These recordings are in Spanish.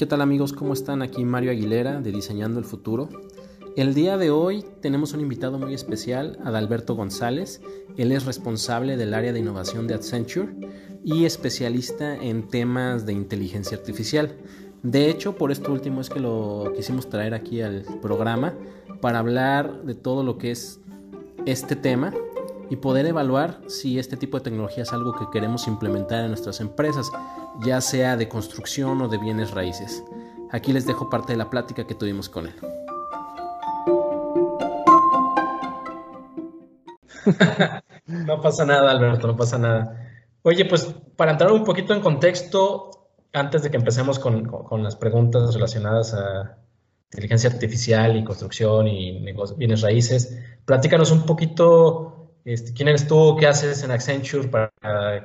¿Qué tal amigos? ¿Cómo están? Aquí Mario Aguilera de Diseñando el Futuro. El día de hoy tenemos un invitado muy especial, Adalberto González. Él es responsable del área de innovación de Accenture y especialista en temas de inteligencia artificial. De hecho, por esto último es que lo quisimos traer aquí al programa para hablar de todo lo que es este tema y poder evaluar si este tipo de tecnología es algo que queremos implementar en nuestras empresas, ya sea de construcción o de bienes raíces. Aquí les dejo parte de la plática que tuvimos con él. no pasa nada, Alberto, no pasa nada. Oye, pues para entrar un poquito en contexto, antes de que empecemos con, con las preguntas relacionadas a inteligencia artificial y construcción y bienes raíces, platícanos un poquito este, ¿Quién eres tú? ¿Qué haces en Accenture para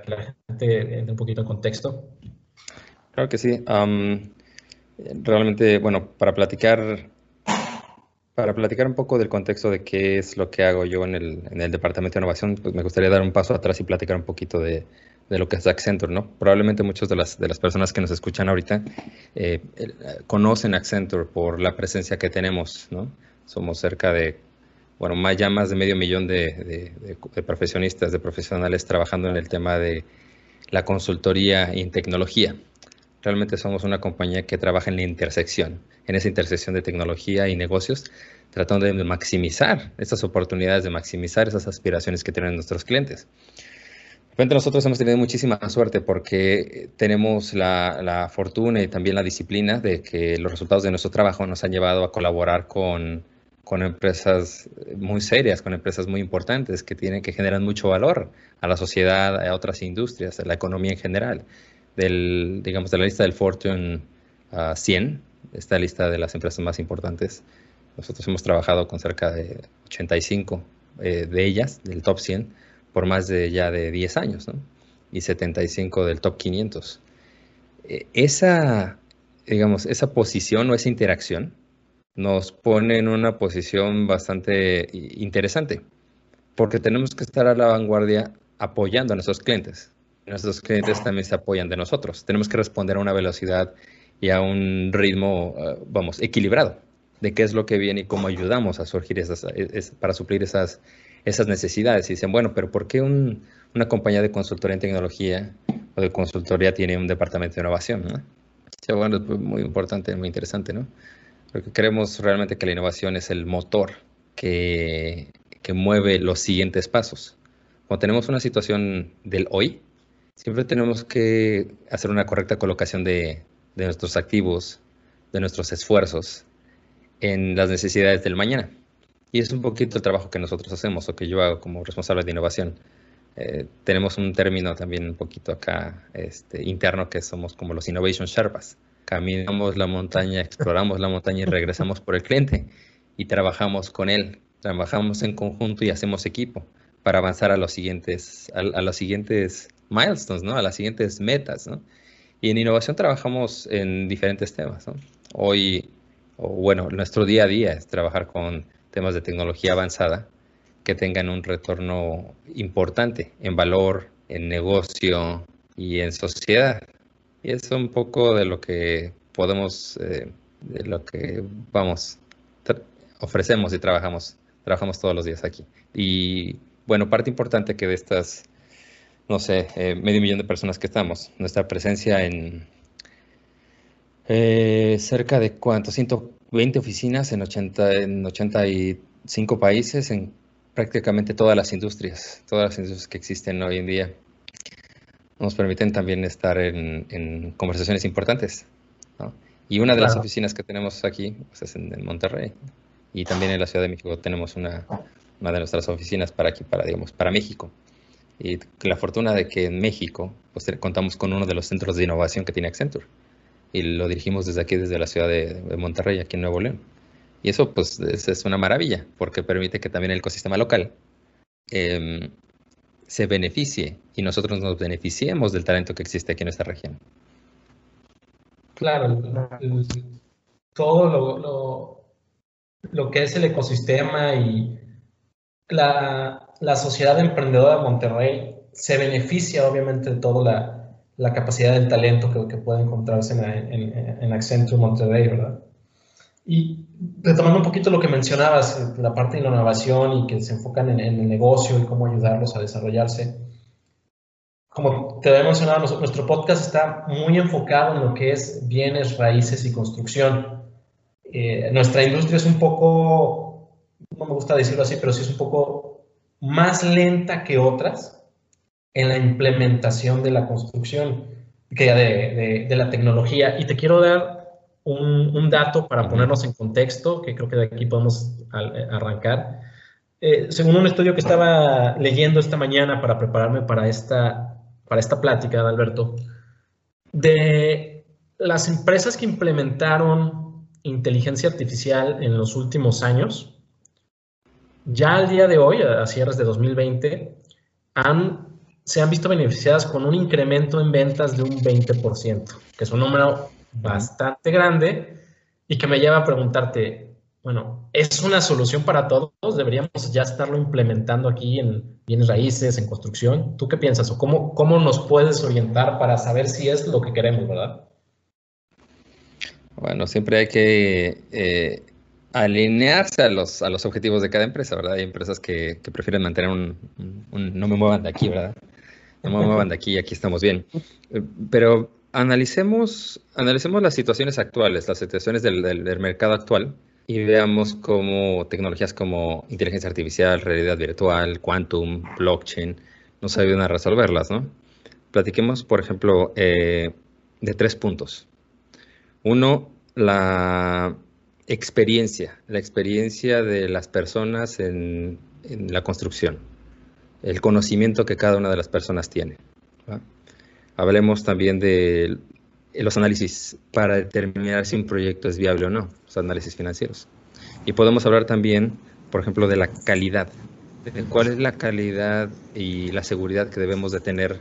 que la gente entre un poquito en contexto? Claro que sí. realmente, bueno, para platicar, para platicar un poco del contexto de qué es lo que hago yo en el, en el Departamento de Innovación, pues me gustaría dar un paso atrás y platicar un poquito de, de lo que es Accenture, ¿no? Probablemente muchas de las, de las personas que nos escuchan ahorita eh, conocen Accenture por la presencia que tenemos, ¿no? Somos cerca de bueno, más, ya más de medio millón de, profesionistas, de profesionales trabajando en el tema de la consultoría y en tecnología. Realmente somos una compañía que trabaja en la intersección, en esa intersección de tecnología y negocios, tratando de maximizar estas oportunidades, de maximizar esas aspiraciones que tienen nuestros clientes. De repente nosotros hemos tenido muchísima suerte porque tenemos la, la fortuna y también la disciplina de que los resultados de nuestro trabajo nos han llevado a colaborar con con empresas muy serias, con empresas muy importantes que tienen que generan mucho valor a la sociedad, a otras industrias, a la economía en general. Del, digamos, de la lista del Fortune 100, esta lista de las empresas más importantes, nosotros hemos trabajado con cerca de 85 eh, de ellas, del top 100, por más de ya de 10 años, ¿no? Y 75 del top 500. Eh, esa, digamos, esa posición o esa interacción nos pone en una posición bastante interesante, porque tenemos que estar a la vanguardia apoyando a nuestros clientes. Nuestros clientes también se apoyan de nosotros. Tenemos que responder a una velocidad y a un ritmo, eh, vamos, equilibrado de qué es lo que viene y cómo ayudamos a surgir esas, para suplir esas, esas necesidades. Y dicen, bueno, pero ¿por qué una compañía de consultoría en tecnología o de consultoría tiene un departamento de innovación? ¿no? bueno, es muy importante, muy interesante, ¿no? Porque creemos realmente que la innovación es el motor que, que mueve los siguientes pasos. Cuando tenemos una situación del hoy, siempre tenemos que hacer una correcta colocación de, de nuestros activos, de nuestros esfuerzos en las necesidades del mañana. Y es un poquito el trabajo que nosotros hacemos o que yo hago como responsable de innovación. Eh, tenemos un término también un poquito acá este, interno que somos como los Innovation Sherpas caminamos la montaña, exploramos la montaña y regresamos por el cliente y trabajamos con él, trabajamos en conjunto y hacemos equipo para avanzar a los siguientes, a, los siguientes milestones, ¿no? A las siguientes metas, ¿no? Y en innovación trabajamos en diferentes temas. Hoy, o bueno, nuestro día a día es trabajar con temas de tecnología avanzada que tengan un retorno importante en valor, en negocio y en sociedad. Y es un poco de lo que podemos, eh, de lo que vamos, ofrecemos y trabajamos, trabajamos todos los días aquí. Y bueno, parte importante que de estas, no sé, eh, medio millón de personas que estamos, nuestra presencia en eh, cerca de cuánto, 120 oficinas en, 80, en 85 países, en prácticamente todas las industrias, todas las industrias que existen hoy en día nos permiten también estar en, conversaciones importantes. Y una de las oficinas que tenemos aquí pues, es en, Monterrey. Y también en la Ciudad de México tenemos una, una de nuestras oficinas para aquí, para, digamos, para México. Y la fortuna de que en México pues, contamos con uno de los centros de innovación que tiene Accenture. Y lo dirigimos desde aquí, desde la ciudad de, Monterrey, aquí en Nuevo León. Y eso pues es, es, una maravilla, porque permite que también el ecosistema local eh, se beneficie y nosotros nos beneficiemos del talento que existe aquí en esta región. Claro, todo lo, que es el ecosistema y la, sociedad emprendedora de Monterrey se beneficia obviamente de toda la capacidad del talento que, que puede encontrarse en, en, en Accenture Monterrey, ¿verdad? Y retomando un poquito lo que mencionabas, la parte de la innovación y que se enfocan en, el negocio y cómo ayudarlos a desarrollarse. Como te había mencionado, nuestro podcast está muy enfocado en lo que es bienes, raíces y construcción. Eh, nuestra industria es un poco, no me gusta decirlo así, pero sí es un poco más lenta que otras en la implementación de la construcción, que de, de la tecnología. Y te quiero dar un, dato para ponernos en contexto, que creo que de aquí podemos eh, arrancar. Eh, según un estudio que estaba leyendo esta mañana para prepararme para esta, para esta plática, de Alberto, de las empresas que implementaron inteligencia artificial en los últimos años, ya al día de hoy, a cierres de 2020, han, se han visto beneficiadas con un incremento en ventas de un 20%, que es un número bastante grande y que me lleva a preguntarte, bueno, ¿es una solución para todos? ¿Deberíamos ya estarlo implementando aquí en bienes raíces, en construcción? ¿Tú qué piensas? ¿O cómo, cómo nos puedes orientar para saber si es lo que queremos, verdad? Bueno, siempre hay que eh, alinearse a los, a los objetivos de cada empresa, ¿verdad? Hay empresas que, prefieren mantener un, un, no me muevan de aquí, ¿verdad? No me muevan de aquí, aquí estamos bien. Eh, pero analicemos, analicemos las situaciones actuales, las situaciones del, mercado actual y veamos cómo tecnologías como inteligencia artificial, realidad virtual, quantum, blockchain nos ayudan a resolverlas, ¿no? Platiquemos, por ejemplo, eh, de tres puntos. Uno, la experiencia, la experiencia de las personas en, en la construcción, el conocimiento que cada una de las personas tiene. Hablemos también de los análisis para determinar si un proyecto es viable o no, los análisis financieros. Y podemos hablar también, por ejemplo, de la calidad. ¿Cuál es la calidad y la seguridad que debemos de tener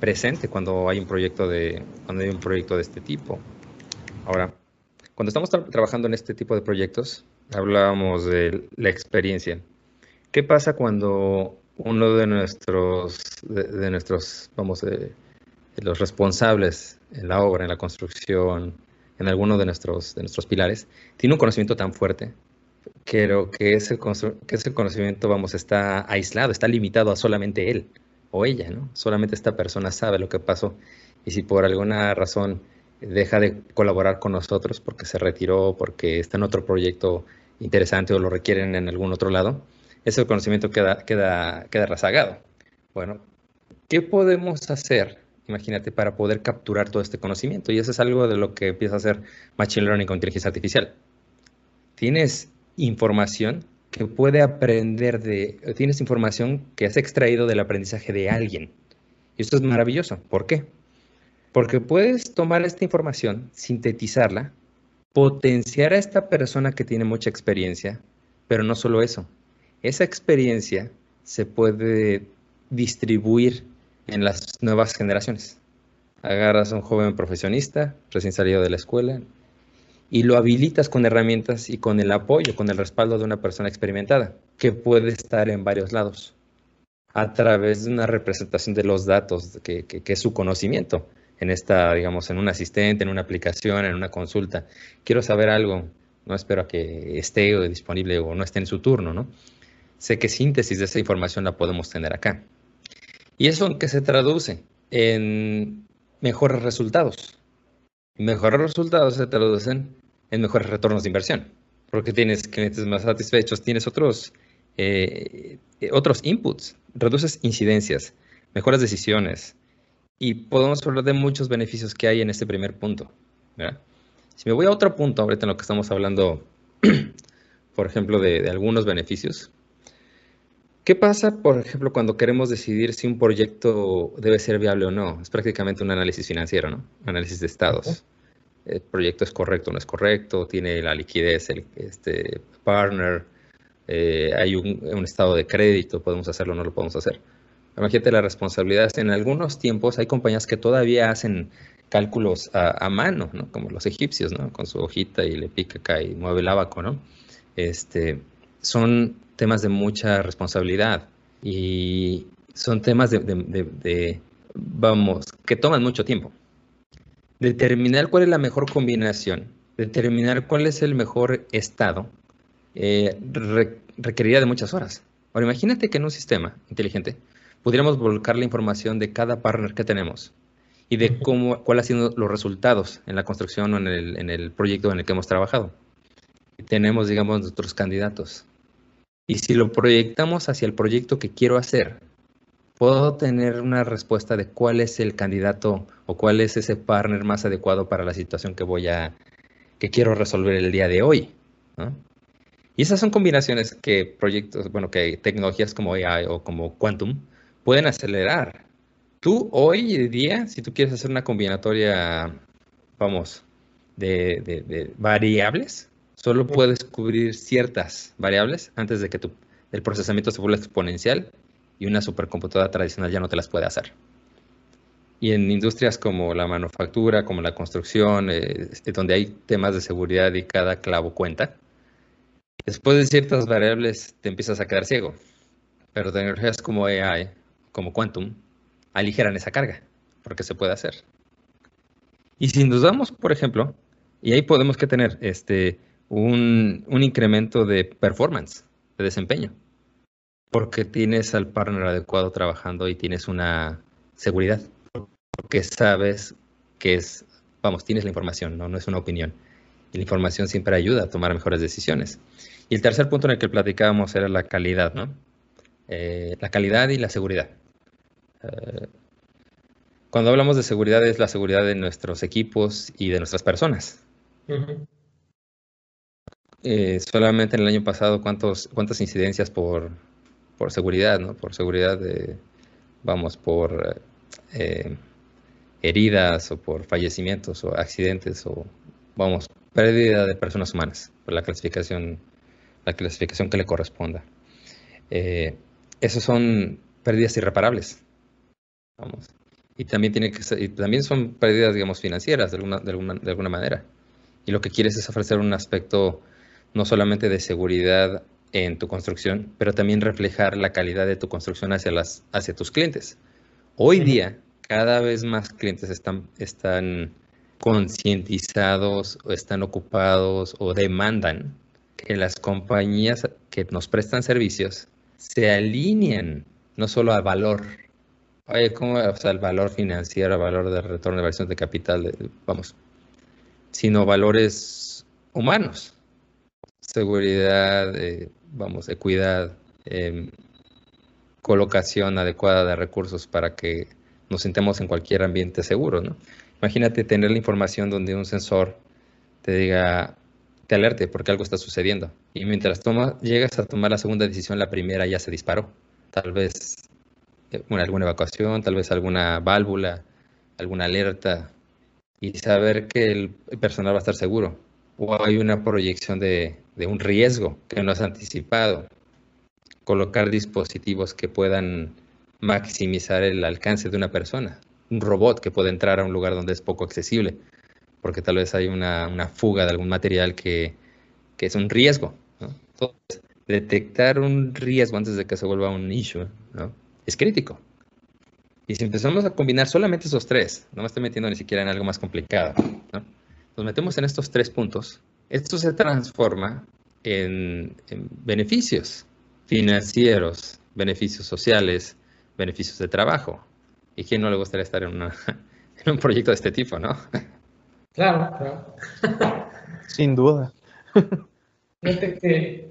presente cuando hay un proyecto de, cuando hay un proyecto de este tipo? Ahora, cuando estamos trabajando en este tipo de proyectos, hablábamos de la experiencia. ¿Qué pasa cuando uno de nuestros, de, nuestros, vamos, a los responsables en la obra, en la construcción, en alguno de nuestros, de nuestros pilares, tiene un conocimiento tan fuerte, pero que ese, que ese conocimiento, vamos, está aislado, está limitado a solamente él o ella, ¿no? Solamente esta persona sabe lo que pasó y si por alguna razón deja de colaborar con nosotros porque se retiró, porque está en otro proyecto interesante o lo requieren en algún otro lado, ese conocimiento queda, queda, queda rezagado. Bueno, ¿qué podemos hacer imagínate, para poder capturar todo este conocimiento. Y eso es algo de lo que empieza a hacer Machine Learning con inteligencia artificial. Tienes información que puede aprender de, tienes información que has extraído del aprendizaje de alguien. Y esto es maravilloso. ¿Por qué? Porque puedes tomar esta información, sintetizarla, potenciar a esta persona que tiene mucha experiencia, pero no solo eso. Esa experiencia se puede distribuir en las nuevas generaciones. Agarras a un joven profesionista recién salido de la escuela y lo habilitas con herramientas y con el apoyo, con el respaldo de una persona experimentada, que puede estar en varios lados, a través de una representación de los datos, que, es su conocimiento, en esta, digamos, en un asistente, en una aplicación, en una consulta. Quiero saber algo, no espero a que esté disponible o no esté en su turno, ¿no? Sé que síntesis de esa información la podemos tener acá. ¿Y eso en se traduce? En mejores resultados. Mejores resultados se traducen en mejores retornos de inversión, porque tienes clientes más satisfechos, tienes otros, eh, otros inputs, reduces incidencias, mejoras decisiones, y podemos hablar de muchos beneficios que hay en este primer punto. Si me voy a otro punto, ahorita en lo que estamos hablando, por ejemplo, de algunos beneficios, ¿Qué pasa, por ejemplo, cuando queremos decidir si un proyecto debe ser viable o no? Es prácticamente un análisis financiero, ¿no? Análisis de estados. El proyecto es correcto o no es correcto, tiene la liquidez, el este, partner, eh, hay un, estado de crédito, podemos hacerlo o no lo podemos hacer. Imagínate la responsabilidad. En algunos tiempos hay compañías que todavía hacen cálculos a, mano, ¿no? Como los egipcios, ¿no? Con su hojita y le pica acá y mueve el abaco, ¿no? Este, son temas de mucha responsabilidad y son temas de, vamos, que toman mucho tiempo. Determinar cuál es la mejor combinación, determinar cuál es el mejor estado, eh, requeriría de muchas horas. Ahora imagínate que en un sistema inteligente pudiéramos volcar la información de cada partner que tenemos y de cómo, cuáles han sido los resultados en la construcción o en el, en el proyecto en el que hemos trabajado. Tenemos, digamos, nuestros candidatos. Y si lo proyectamos hacia el proyecto que quiero hacer, puedo tener una respuesta de cuál es el candidato o cuál es ese partner más adecuado para la situación que voy a, que quiero resolver el día de hoy. Y esas son combinaciones que proyectos, bueno, que tecnologías como AI o como Quantum pueden acelerar. Tú hoy día, si tú quieres hacer una combinatoria, vamos, de, variables, solo puedes cubrir ciertas variables antes de que tu, el procesamiento se vuelva exponencial y una supercomputadora tradicional ya no te las puede hacer. Y en industrias como la manufactura, como la construcción, eh, donde hay temas de seguridad y cada clavo cuenta, después de ciertas variables te empiezas a quedar ciego. Pero tecnologías como AI, como Quantum, aligeran esa carga, porque se puede hacer. Y si nos damos, por ejemplo, y ahí podemos que tener este, un, un incremento de performance, de desempeño, porque tienes al partner adecuado trabajando y tienes una seguridad porque sabes que es, vamos, tienes la información, ¿no? no es una opinión. Y la información siempre ayuda a tomar mejores decisiones. Y el tercer punto en el que platicábamos era la calidad, ¿no? Eh, la calidad y la seguridad. Eh, cuando hablamos de seguridad es la seguridad de nuestros equipos y de nuestras personas. Eh, solamente en el año pasado, ¿cuántos, ¿cuántas incidencias por, por seguridad, ¿no? Por seguridad de, vamos, por heridas o por fallecimientos o accidentes o, vamos, pérdida de personas humanas, por la clasificación, la clasificación que le corresponda. Eh, esos son pérdidas irreparables. Vamos. Y también, tiene que y también son pérdidas, digamos, financieras de alguna, de, alguna, de alguna manera. Y lo que quieres es ofrecer un aspecto no solamente de seguridad en tu construcción, pero también reflejar la calidad de tu construcción hacia, las, hacia tus clientes. Hoy día, cada vez más clientes están, están concientizados o están ocupados o demandan que las compañías que nos prestan servicios se alineen no solo al valor, oye, ¿cómo, o sea, al valor financiero, al valor de retorno de inversión de capital, vamos, sino valores humanos, seguridad, eh, vamos, equidad, em, colocación adecuada de recursos para que nos sintamos en cualquier ambiente seguro, ¿no? Imagínate tener la información donde un sensor te diga, te alerte porque algo está sucediendo. Y mientras toma, llegas a tomar la segunda decisión, la primera ya se disparó. Tal vez eh, alguna evacuación, tal vez alguna válvula, alguna alerta. Y saber que el personal va a estar seguro. O hay una proyección de, de un riesgo que no has anticipado. Colocar dispositivos que puedan maximizar el alcance de una persona. Un robot que puede entrar a un lugar donde es poco accesible, porque tal vez hay una, fuga de algún material que, es un riesgo. Detectar un riesgo antes de que se vuelva un issue es crítico. Y si empezamos a combinar solamente esos tres, no me estoy metiendo ni siquiera en algo más complicado, nos metemos en estos tres puntos, esto se transforma en beneficios financieros, beneficios sociales, beneficios de trabajo. ¿Y quién no le gustaría estar en, en un proyecto de este tipo, no? Claro, claro. Sin duda. Fíjate que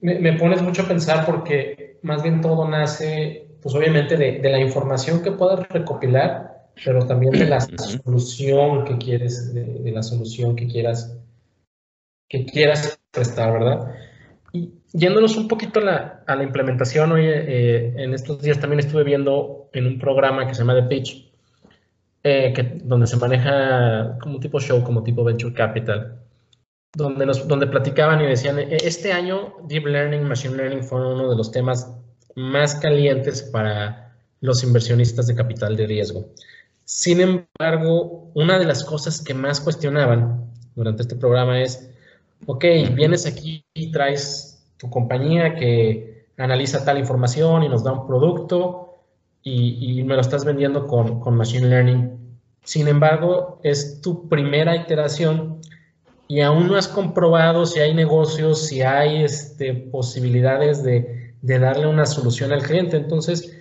me, pones mucho a pensar porque más bien todo nace, pues obviamente de, de la información que puedas recopilar, pero también de la solución que quieres, de, de, la solución que quieras, que quieras prestar, ¿verdad? Y yéndonos un poquito a la, a la implementación, hoy eh, en estos días también estuve viendo en un programa que se llama The Pitch, eh, que, donde se maneja como tipo show, como tipo Venture Capital, donde, nos, donde platicaban y decían, e, este año Deep Learning, Machine Learning fue uno de los temas más calientes para los inversionistas de capital de riesgo. Sin embargo, una de las cosas que más cuestionaban durante este programa es, ok, vienes aquí y traes tu compañía que analiza tal información y nos da un producto, y, me lo estás vendiendo con, con Machine Learning. Sin embargo, es tu primera iteración y aún no has comprobado si hay negocios, si hay este, posibilidades de, de darle una solución al cliente. Entonces,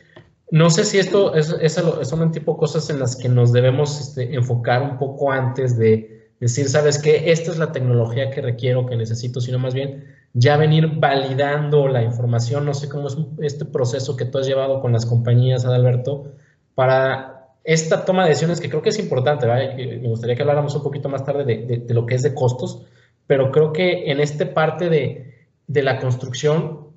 no sé si esto es, es, son un tipo de cosas en las que nos debemos este, enfocar un poco antes de decir, ¿sabes qué? Esta es la tecnología que requiero, que necesito, sino más bien ya venir validando la información. No sé cómo es este proceso que tú has llevado con las compañías, Adalberto, para esta toma de decisiones que creo que es importante. Me gustaría que habláramos un poquito más tarde de, de, lo que es de costos, pero creo que en esta parte de, de la construcción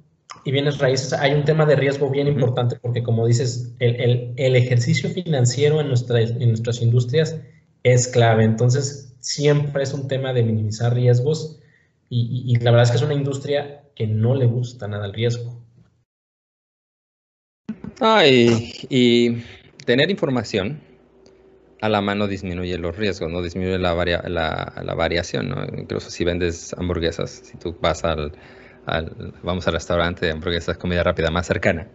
y bienes raíces, hay un tema de riesgo bien importante porque, como dices, el, el, ejercicio financiero en, nuestras en nuestras industrias es clave. Entonces, siempre es un tema de minimizar riesgos y, y, la verdad es que es una industria que no le gusta nada el riesgo. Ah, y, tener información a la mano disminuye los riesgos, no disminuye la, varia, la, la variación, ¿no? Incluso si vendes hamburguesas, si tú vas al vamos al restaurante de hamburguesas, comida rápida más cercana,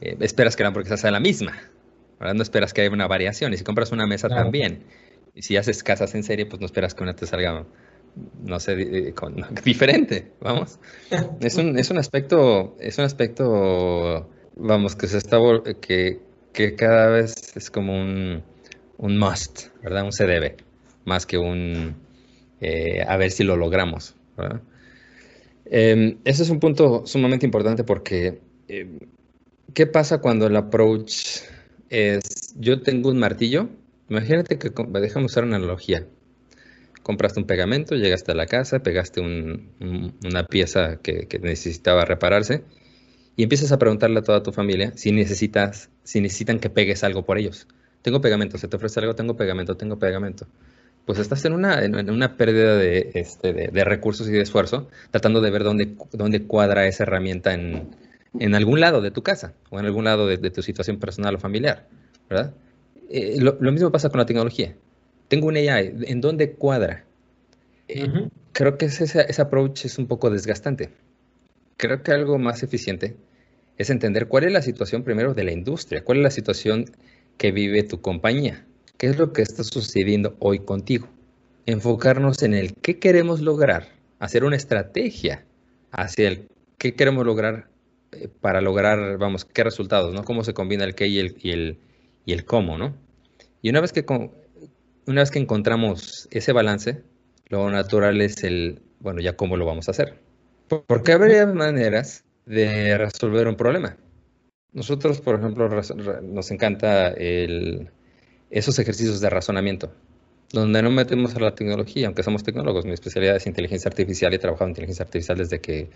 eh, esperas que la hamburguesa sea la misma. ¿verdad? No esperas que haya una variación. Y si compras una mesa también, y si haces casas en serie, pues no esperas que una te salga, no sé, diferente. Vamos. Es un, es un aspecto, es un aspecto, vamos, que se está, que, que cada vez es como un, un must, ¿verdad? Un se debe, más que un eh, a ver si lo logramos, ¿verdad? Eh, ese es un punto sumamente importante porque em, ¿qué pasa cuando el approach es yo tengo un martillo? Imagínate que, déjame usar una analogía. Compraste un pegamento, llegaste a la casa, pegaste una pieza que, necesitaba repararse y empiezas a preguntarle a toda tu familia si necesitas, si necesitan que pegues algo por ellos. Tengo pegamento, se te ofrece algo, tengo pegamento, tengo pegamento pues estás en una, en una pérdida de, este, de, recursos y de esfuerzo, tratando de ver dónde, dónde cuadra esa herramienta en, en algún lado de tu casa o en algún lado de, tu situación personal o familiar, ¿verdad? Eh, lo, mismo pasa con la tecnología. Tengo una AI, ¿en dónde cuadra? Eh, creo que ese, ese approach es un poco desgastante. Creo que algo más eficiente es entender cuál es la situación primero de la industria, cuál es la situación que vive tu compañía ¿Qué es lo que está sucediendo hoy contigo? Enfocarnos en el qué queremos lograr, hacer una estrategia hacia el qué queremos lograr eh, para lograr, vamos, qué resultados, ¿no? Cómo se combina el qué y el, y el, y el cómo, ¿no? Y una vez, que, una vez que encontramos ese balance, lo natural es el, bueno, ya cómo lo vamos a hacer. Porque habría maneras de resolver un problema. Nosotros, por ejemplo, nos encanta el, esos ejercicios de razonamiento, donde no metemos a la tecnología, aunque somos tecnólogos. Mi especialidad es inteligencia artificial y he trabajado en inteligencia artificial desde que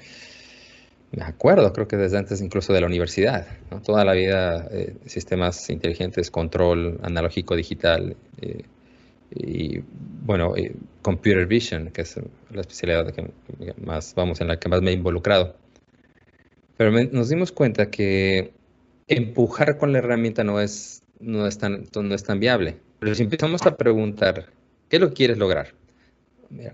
me acuerdo, creo que desde antes incluso de la universidad. Toda la vida, eh, sistemas inteligentes, control analógico, digital. Eh, y bueno, eh, computer vision, que es la especialidad que más, vamos, en la que más me he involucrado. Pero nos dimos cuenta que empujar con la herramienta no es no es tan, no es tan viable. Pero si empezamos a preguntar, ¿qué lo quieres lograr?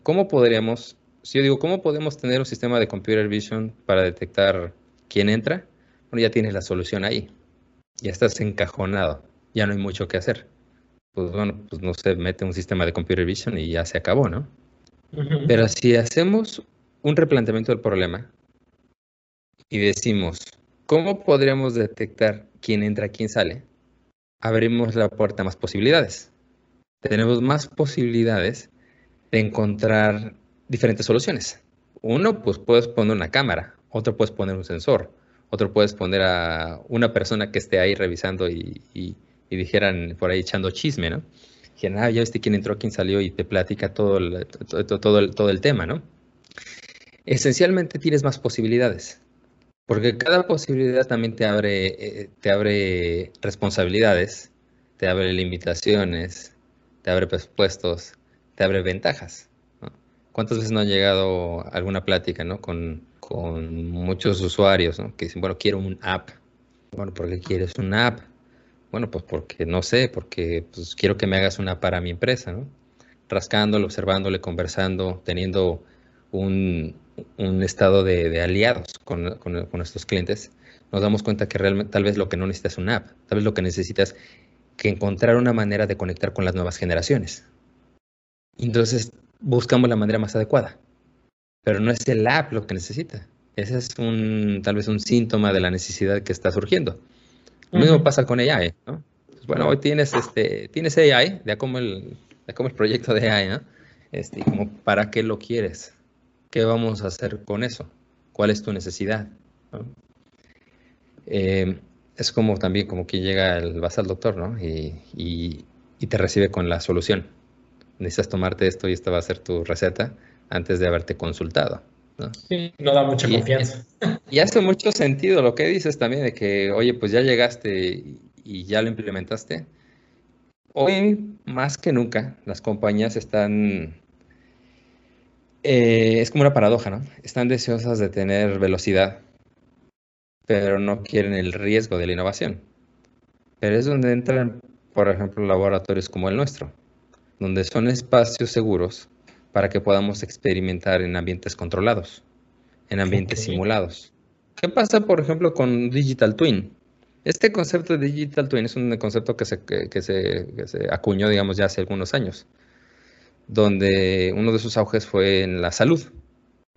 ¿cómo podríamos, si yo digo, ¿cómo podemos tener un sistema de computer vision para detectar quién entra? Bueno, ya tienes la solución ahí. Ya estás encajonado. Ya no hay mucho que hacer. Pues bueno, pues no se mete un sistema de computer vision y ya se acabó, ¿no? Pero si hacemos un replanteamiento del problema y decimos, ¿cómo podríamos detectar quién entra, quién sale? abrimos la puerta a más posibilidades. Tenemos más posibilidades de encontrar diferentes soluciones. Uno, pues puedes poner una cámara, otro puedes poner un sensor, otro puedes poner a una persona que esté ahí revisando y, dijeran por ahí echando chisme, ¿no? Dijeran, ah, ya viste quién entró, quién salió y te platica todo todo, todo, el, todo el tema, ¿no? Esencialmente tienes más posibilidades. Porque cada posibilidad también te abre, eh, te abre responsabilidades, te abre limitaciones, te abre presupuestos, te abre ventajas. ¿Cuántas veces no han llegado alguna plática ¿no? con, con muchos usuarios ¿no? que dicen, bueno, quiero un app? Bueno, ¿por qué quieres una app? Bueno, pues porque no sé, porque pues, quiero que me hagas una para mi empresa, ¿no? Rascándole, observándole, conversando, teniendo un, un estado de, aliados con, con, nuestros clientes, nos damos cuenta que realmente tal vez lo que no necesitas es una app, tal vez lo que necesitas es que encontrar una manera de conectar con las nuevas generaciones. Entonces buscamos la manera más adecuada, pero no es el app lo que necesita. Ese es un, tal vez un síntoma de la necesidad que está surgiendo. Lo mismo pasa con AI, ¿no? Pues bueno, hoy tienes, este, tienes AI, ya como el, como el proyecto de AI, ¿no? Este, como, ¿para qué lo quieres? ¿Qué vamos a hacer con eso? ¿Cuál es tu necesidad? Eh, es como también como que llega el, vas al doctor, ¿no? Y, y, te recibe con la solución. Necesitas tomarte esto y esta va a ser tu receta antes de haberte consultado. ¿no? Sí, no da mucha confianza. Y hace mucho sentido lo que dices también de que, oye, pues ya llegaste y ya lo implementaste. Hoy, más que nunca, las compañías están... Eh, es como una paradoja, ¿no? Están deseosas de tener velocidad, pero no quieren el riesgo de la innovación. Pero es donde entran, por ejemplo, laboratorios como el nuestro, donde son espacios seguros para que podamos experimentar en ambientes controlados, en ambientes simulados. ¿Qué pasa, por ejemplo, con Digital Twin? Este concepto de Digital Twin es un concepto que se, que, se, que se acuñó, digamos, ya hace algunos años, donde uno de sus auges fue en la salud.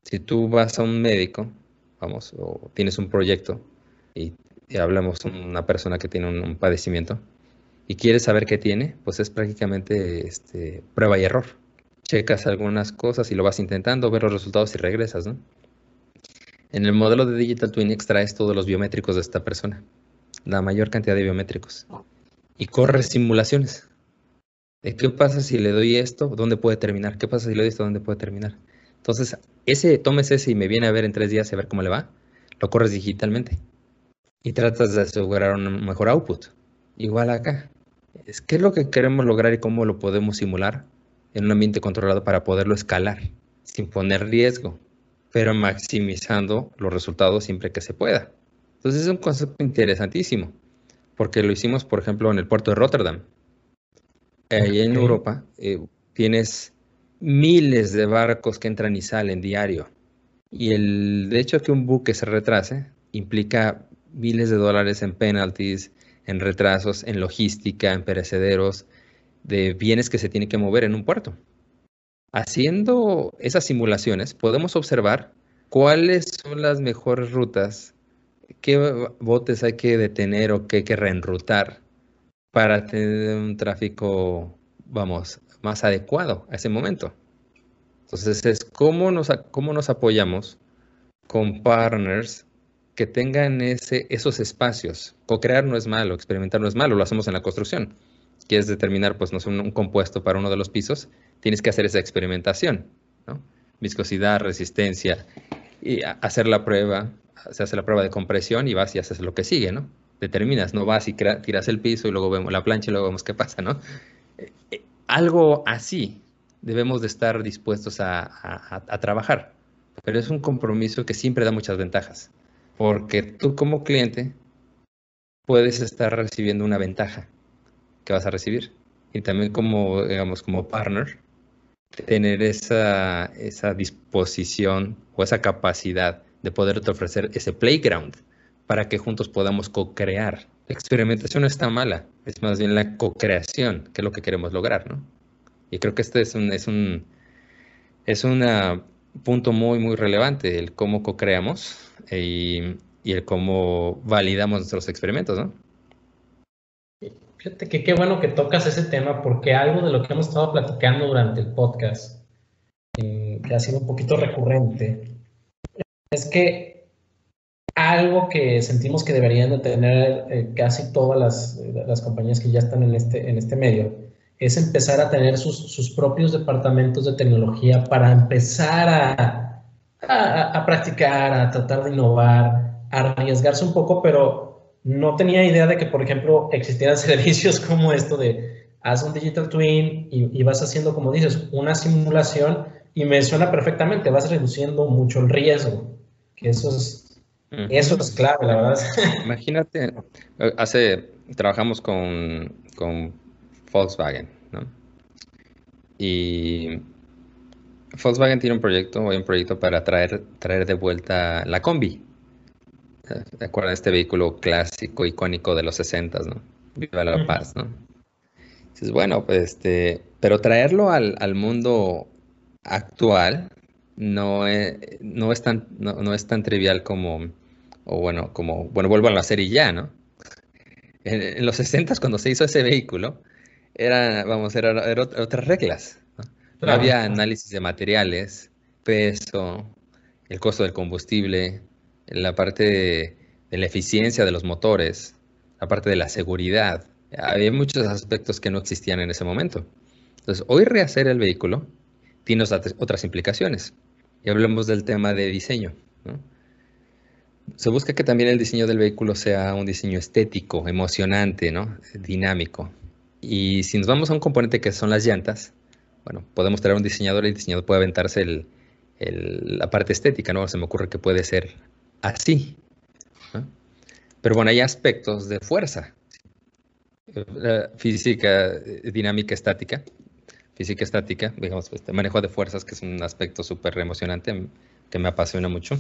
Si tú vas a un médico vamos, o tienes un proyecto y, hablamos de una persona que tiene un, padecimiento y quieres saber qué tiene, pues es prácticamente este, prueba y error. Checas algunas cosas y lo vas intentando, ver los resultados y regresas, ¿no? En el modelo de Digital Twin extraes todos los biométricos de esta persona, la mayor cantidad de biométricos, y corres simulaciones. ¿Qué pasa si le doy esto? ¿Dónde puede terminar? ¿Qué pasa si le doy esto? ¿Dónde puede terminar? Entonces, ese, tomes ese y me viene a ver en tres días a ver cómo le va, lo corres digitalmente y tratas de asegurar un mejor output. Igual acá. Es qué es lo que queremos lograr y cómo lo podemos simular en un ambiente controlado para poderlo escalar sin poner riesgo, pero maximizando los resultados siempre que se pueda. Entonces es un concepto interesantísimo, porque lo hicimos, por ejemplo, en el puerto de Rotterdam. Ahí en Europa eh, tienes miles de barcos que entran y salen diario. Y el hecho de que un buque se retrase implica miles de dólares en penalties, en retrasos, en logística, en perecederos, de bienes que se tienen que mover en un puerto. Haciendo esas simulaciones, podemos observar cuáles son las mejores rutas, qué botes hay que detener o qué hay que reenrutar para tener un tráfico, vamos, más adecuado a ese momento. Entonces es cómo nos, cómo nos apoyamos con partners que tengan ese, esos espacios. Co-crear no es malo, experimentar no es malo, lo hacemos en la construcción. Quieres determinar, pues, no sé, un, compuesto para uno de los pisos, tienes que hacer esa experimentación, ¿no? Viscosidad, resistencia, y hacer la prueba, se hace la prueba de compresión y vas y haces lo que sigue, ¿no? Determinas, no vas y tiras el piso y luego vemos la plancha y luego vemos qué pasa, ¿no? Eh, eh, algo así debemos de estar dispuestos a, trabajar. Pero es un compromiso que siempre da muchas ventajas, porque tú como cliente puedes estar recibiendo una ventaja que vas a recibir. Y también como, digamos, como partner, tener esa, esa disposición o esa capacidad de poderte ofrecer ese playground para que juntos podamos co-crear. La experimentación no está mala, es más bien la co-creación, que es lo que queremos lograr, ¿no? Y creo que este es un, es un, es un punto muy, muy relevante, el cómo co-creamos y, y, el cómo validamos nuestros experimentos, ¿no? Fíjate que qué bueno que tocas ese tema, porque algo de lo que hemos estado platicando durante el podcast, eh, que ha sido un poquito recurrente, es que algo que sentimos que deberían de tener eh, casi todas las, las, compañías que ya están en este, en este medio, es empezar a tener sus, sus propios departamentos de tecnología para empezar a, a, a, practicar, a tratar de innovar, a arriesgarse un poco, pero no tenía idea de que, por ejemplo, existieran servicios como esto de haz un digital twin y, y vas haciendo, como dices, una simulación y me suena perfectamente, vas reduciendo mucho el riesgo, que eso es eso es clave, la verdad. Imagínate, hace, trabajamos con, con Volkswagen, ¿no? Y Volkswagen tiene un proyecto, hay un proyecto para traer, traer de vuelta la combi. de acuerdo a este vehículo clásico, icónico de los 60, ¿no? Viva la paz, ¿no? Dices, bueno, pues este, pero traerlo al, al mundo actual no es, no es tan, no, es tan trivial como, o bueno, como, bueno, vuelvo a la serie ya, ¿no? En, los 60 cuando se hizo ese vehículo, era, vamos, eran era otras reglas. ¿No? había análisis de materiales, peso, el costo del combustible, la parte de, la eficiencia de los motores, la parte de la seguridad. Había muchos aspectos que no existían en ese momento. Entonces, hoy rehacer el vehículo tiene otras implicaciones. Y hablemos del tema de diseño. Se busca que también el diseño del vehículo sea un diseño estético, emocionante, ¿no? dinámico. Y si nos vamos a un componente que son las llantas, bueno, podemos traer un diseñador y el diseñador puede aventarse la parte estética, ¿no? Se me ocurre que puede ser así. Pero bueno, hay aspectos de fuerza. física eh, dinámica estática. Física estática, digamos, este manejo de fuerzas, que es un aspecto súper emocionante que me apasiona mucho.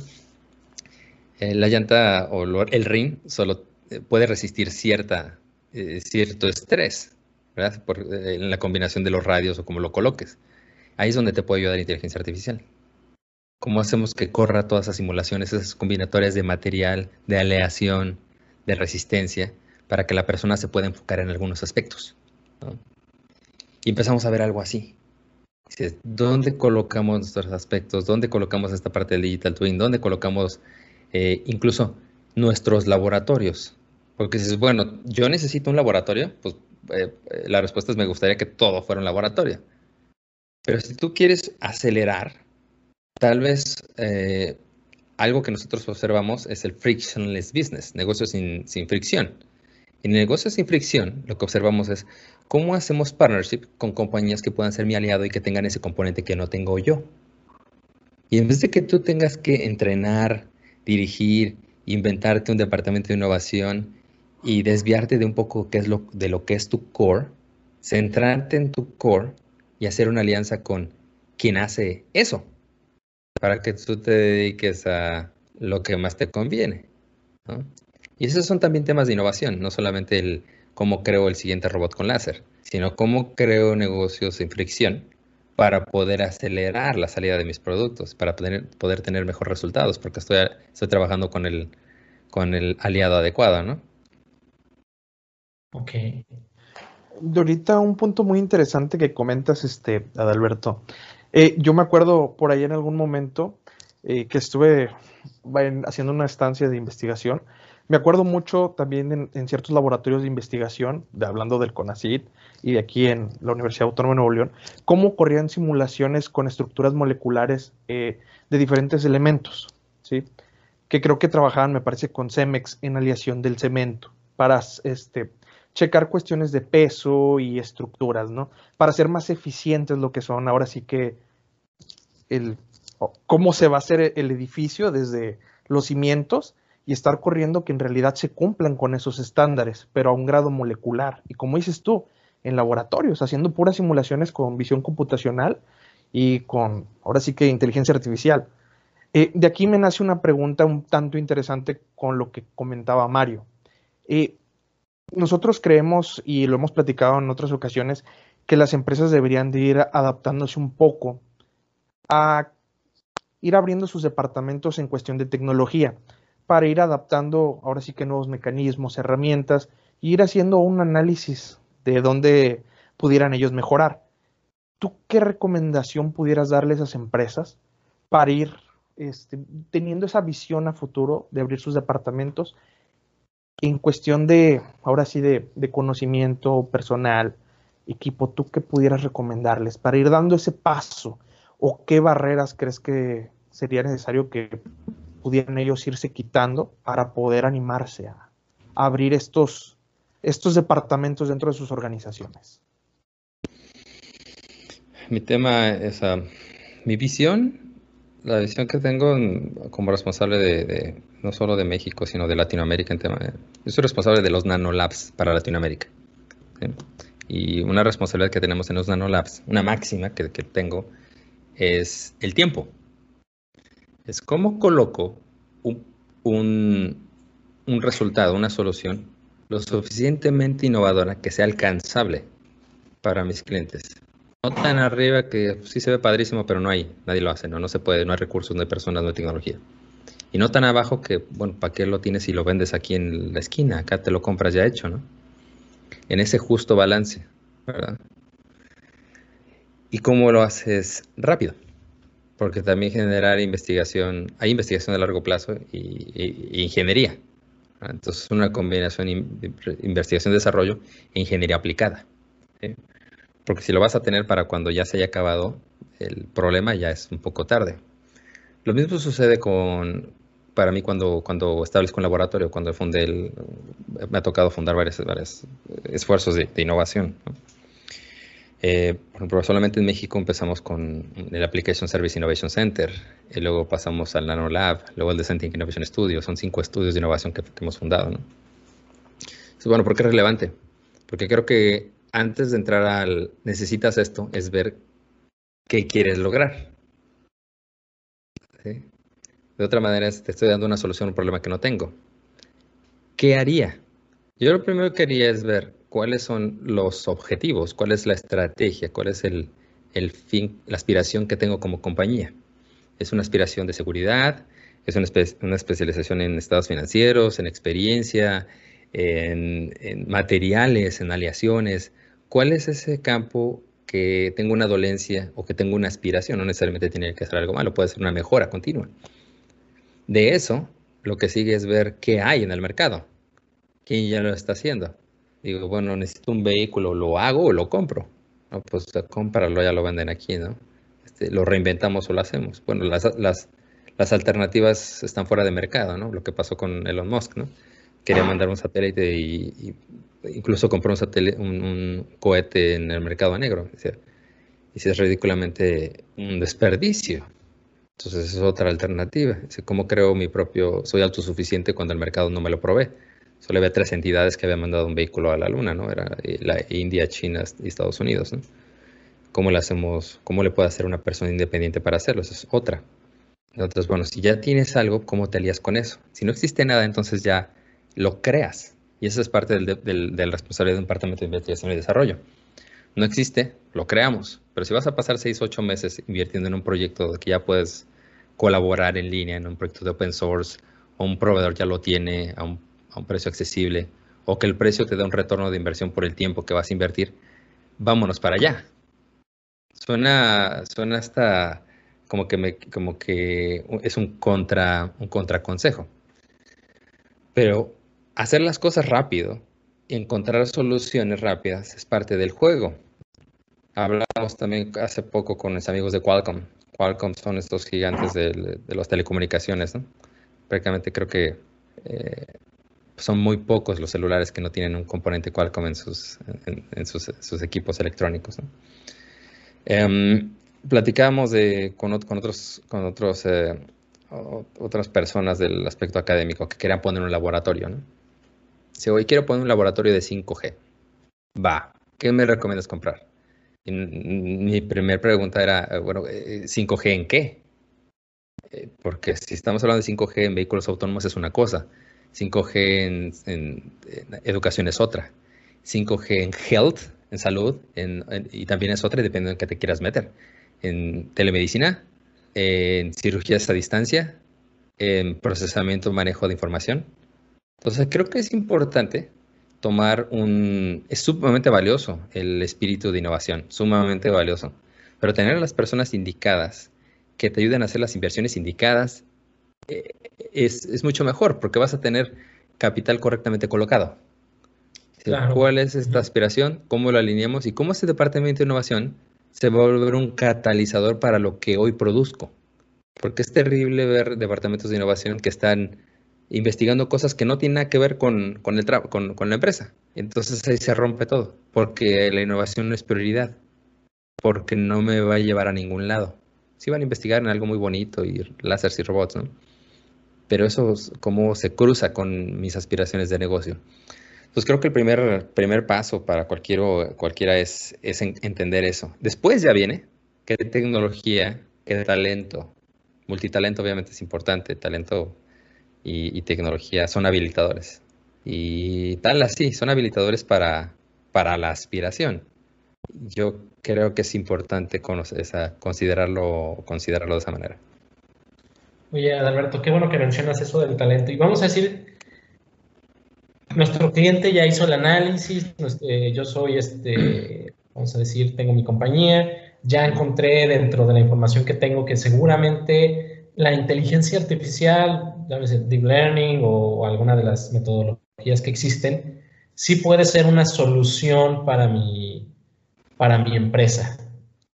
Eh, la llanta o el ring solo eh, puede resistir cierta, cierto estrés, ¿verdad? Por, en la combinación de los radios o como lo coloques. Ahí es donde te puede ayudar inteligencia artificial. ¿Cómo hacemos que corra todas esas simulaciones, esas combinatorias de material, de aleación, de resistencia, para que la persona se pueda enfocar en algunos aspectos? Y empezamos a ver algo así. ¿Dónde colocamos nuestros aspectos? ¿Dónde colocamos esta parte del Digital Twin? ¿Dónde colocamos eh, incluso nuestros laboratorios? Porque dices, bueno, yo necesito un laboratorio, pues eh, eh, la respuesta es me gustaría que todo fuera un laboratorio. Pero si tú quieres acelerar Tal vez eh, algo que nosotros observamos es el frictionless business, negocios sin, sin fricción. En negocios sin fricción, lo que observamos es cómo hacemos partnership con compañías que puedan ser mi aliado y que tengan ese componente que no tengo yo. Y en vez de que tú tengas que entrenar, dirigir, inventarte un departamento de innovación y desviarte de un poco de lo que es tu core, centrarte en tu core y hacer una alianza con quien hace eso para que tú te dediques a lo que más te conviene. Y esos son también temas de innovación, no solamente el cómo creo el siguiente robot con láser, sino cómo creo negocios sin fricción para poder acelerar la salida de mis productos, para poder, poder tener mejores resultados, porque estoy, estoy trabajando con el, con el aliado adecuado, ¿no? Ok. De ahorita un punto muy interesante que comentas, este, Adalberto, eh, yo me acuerdo por ahí en algún momento eh, que estuve haciendo una estancia de investigación. Me acuerdo mucho también en, ciertos laboratorios de investigación, de, hablando del CONACYT y de aquí en la Universidad Autónoma de Nuevo León, cómo corrían simulaciones con estructuras moleculares eh, de diferentes elementos, ¿sí? que creo que trabajaban, me parece, con CEMEX en aleación del cemento para este, checar cuestiones de peso y estructuras, ¿no? Para ser más eficientes lo que son ahora sí que el cómo se va a hacer el edificio desde los cimientos y estar corriendo que en realidad se cumplan con esos estándares, pero a un grado molecular. Y como dices tú, en laboratorios, haciendo puras simulaciones con visión computacional y con, ahora sí que inteligencia artificial. Eh, de aquí me nace una pregunta un tanto interesante con lo que comentaba Mario. Eh, nosotros creemos, y lo hemos platicado en otras ocasiones, que las empresas deberían de ir adaptándose un poco a ir abriendo sus departamentos en cuestión de tecnología para ir adaptando ahora sí que nuevos mecanismos, herramientas, e ir haciendo un análisis de dónde pudieran ellos mejorar. ¿Tú qué recomendación pudieras darle a esas empresas para ir este, teniendo esa visión a futuro de abrir sus departamentos en cuestión de, ahora sí, de, conocimiento personal, equipo, ¿tú qué pudieras recomendarles para ir dando ese paso? ¿O qué barreras crees que sería necesario que pudieran ellos irse quitando para poder animarse a, abrir estos, estos departamentos dentro de sus organizaciones? Mi tema es, ah, mi visión la visión que tengo como responsable de, no solo de México, sino de Latinoamérica en tema. Yo soy responsable de los nanolabs para Latinoamérica. Y una responsabilidad que tenemos en los nanolabs, una máxima que, tengo, es el tiempo. Es cómo coloco un, un resultado, una solución lo suficientemente innovadora que sea alcanzable para mis clientes. No tan arriba que sí se ve padrísimo, pero no hay, nadie lo hace, no, no se puede, no hay recursos, no hay personas, no hay tecnología. Y no tan abajo que, bueno, ¿para qué lo tienes si lo vendes aquí en la esquina? Acá te lo compras ya hecho, ¿no? En ese justo balance, ¿verdad? ¿Y cómo lo haces rápido? Porque también generar investigación, hay investigación de largo plazo y, ingeniería. Entonces, una combinación de investigación-desarrollo e ingeniería aplicada. Porque si lo vas a tener para cuando ya se haya acabado el problema, ya es un poco tarde. Lo mismo sucede con, para mí cuando, cuando establezco un laboratorio, cuando fundé el, me ha tocado fundar varios, esfuerzos de, innovación. Eh, por ejemplo, solamente en México empezamos con el Application Service Innovation Center, y luego pasamos al Nano Lab, luego al Decenting Innovation Studio, son cinco estudios de innovación que, hemos fundado. ¿no? bueno, ¿por qué es relevante? Porque creo que antes de entrar al necesitas esto, es ver qué quieres lograr. De otra manera, te estoy dando una solución a un problema que no tengo. ¿Qué haría? Yo lo primero que haría es ver cuáles son los objetivos, cuál es la estrategia, cuál es el, fin, la aspiración que tengo como compañía. ¿Es una aspiración de seguridad? ¿Es una, especialización en estados financieros, en experiencia, en, en, materiales, en aleaciones? ¿Cuál es ese campo que tengo una dolencia o que tengo una aspiración? No necesariamente tiene que ser algo malo, puede ser una mejora continua. De eso, lo que sigue es ver qué hay en el mercado, quién ya lo está haciendo. Digo, bueno, necesito un vehículo, ¿lo hago o lo compro? No, pues cómpralo, ya lo venden aquí, ¿no? Este, lo reinventamos o lo hacemos. Bueno, las, las, las, alternativas están fuera de mercado, ¿no? Lo que pasó con Elon Musk, ¿no? Quería mandar un satélite y, incluso compró un, satélite, un, cohete en el mercado negro. y si es ridículamente un desperdicio. Entonces es otra alternativa. ¿Cómo creo mi propio, soy autosuficiente cuando el mercado no me lo provee? Solo había tres entidades que habían mandado un vehículo a la Luna, ¿no? Era la India, China y Estados Unidos, ¿no? ¿Cómo le hacemos, cómo le puede hacer una persona independiente para hacerlo? Esa es otra. Entonces, bueno, si ya tienes algo, ¿cómo te alías con eso? Si no existe nada, entonces ya lo creas. Y esa es parte del, del, del departamento de investigación y desarrollo. No existe, lo creamos. Pero si vas a pasar 6, 8 meses invirtiendo en un proyecto que ya puedes colaborar en línea, en un proyecto de open source, o un proveedor ya lo tiene a un, a un precio accesible, o que el precio te da un retorno de inversión por el tiempo que vas a invertir, vámonos para allá. Suena, suena hasta como que, me, como que es un, contra, un contraconsejo. Pero hacer las cosas rápido y encontrar soluciones rápidas es parte del juego. Hablamos también hace poco con los amigos de Qualcomm. Qualcomm son estos gigantes de, las telecomunicaciones. ¿no? Prácticamente creo que eh, son muy pocos los celulares que no tienen un componente Qualcomm en sus, equipos electrónicos. ¿no? Em, platicábamos de, con, otros, con otros, eh, otras personas del aspecto académico que querían poner un laboratorio. ¿no? Dice, hoy quiero poner un laboratorio de 5G. Va, ¿qué me recomiendas comprar? mi primera pregunta era, eh, bueno, ¿5G eh, en qué? Eh, porque si estamos hablando de 5G en vehículos autónomos es una cosa, 5G en, educación es otra, 5G en health, en salud, y también es otra, dependiendo en qué te quieras meter. En telemedicina, en cirugías a distancia, en procesamiento, manejo de información. Entonces creo que es importante tomar un... Es sumamente valioso el espíritu de innovación, sumamente valioso. Pero tener a las personas indicadas que te ayuden a hacer las inversiones indicadas eh, es, mucho mejor porque vas a tener capital correctamente colocado. ¿Cuál es esta aspiración? ¿Cómo lo alineamos? ¿Y cómo ese departamento de innovación se va a volver un catalizador para lo que hoy produzco? Porque es terrible ver departamentos de innovación que están investigando cosas que no tienen nada que ver con, con, el con, con la empresa. Entonces ahí se rompe todo, porque la innovación no es prioridad, porque no me va a llevar a ningún lado. Sí van a investigar en algo muy bonito y láseres y robots, ¿no? Pero eso, ¿cómo se cruza con mis aspiraciones de negocio? Pues creo que el primer, primer paso para cualquiera, cualquiera es, es entender eso. Después ya viene qué tecnología, qué talento. Multitalento obviamente es importante, talento y, tecnología son habilitadores. Y tal así, son habilitadores para, para la aspiración. Yo creo que es importante conocer esa, considerarlo, considerarlo de esa manera. Oye, Alberto, qué bueno que mencionas eso del talento. Y vamos a decir, nuestro cliente ya hizo el análisis, eh, yo soy, este, vamos a decir, tengo mi compañía, ya encontré dentro de la información que tengo que seguramente la inteligencia artificial, llámese deep learning o, alguna de las metodologías que existen, sí puede ser una solución para mi, para mi empresa.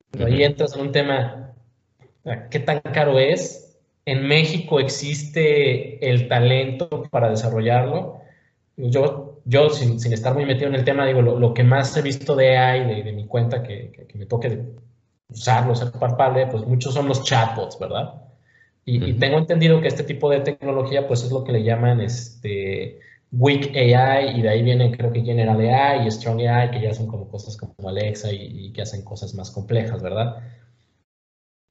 Pero ahí entras en un tema, ¿qué tan caro es? En México existe el talento para desarrollarlo yo, yo sin, estar muy metido en el tema, digo, lo, que más he visto de AI, de, mi cuenta, que, me toque usarlo, ser palpable, pues muchos son los chatbots, ¿verdad? Y, tengo entendido que este tipo de tecnología, pues es lo que le llaman este Weak AI, y de ahí viene creo que General AI y Strong AI, que ya son como cosas como Alexa y, que hacen cosas más complejas, ¿verdad?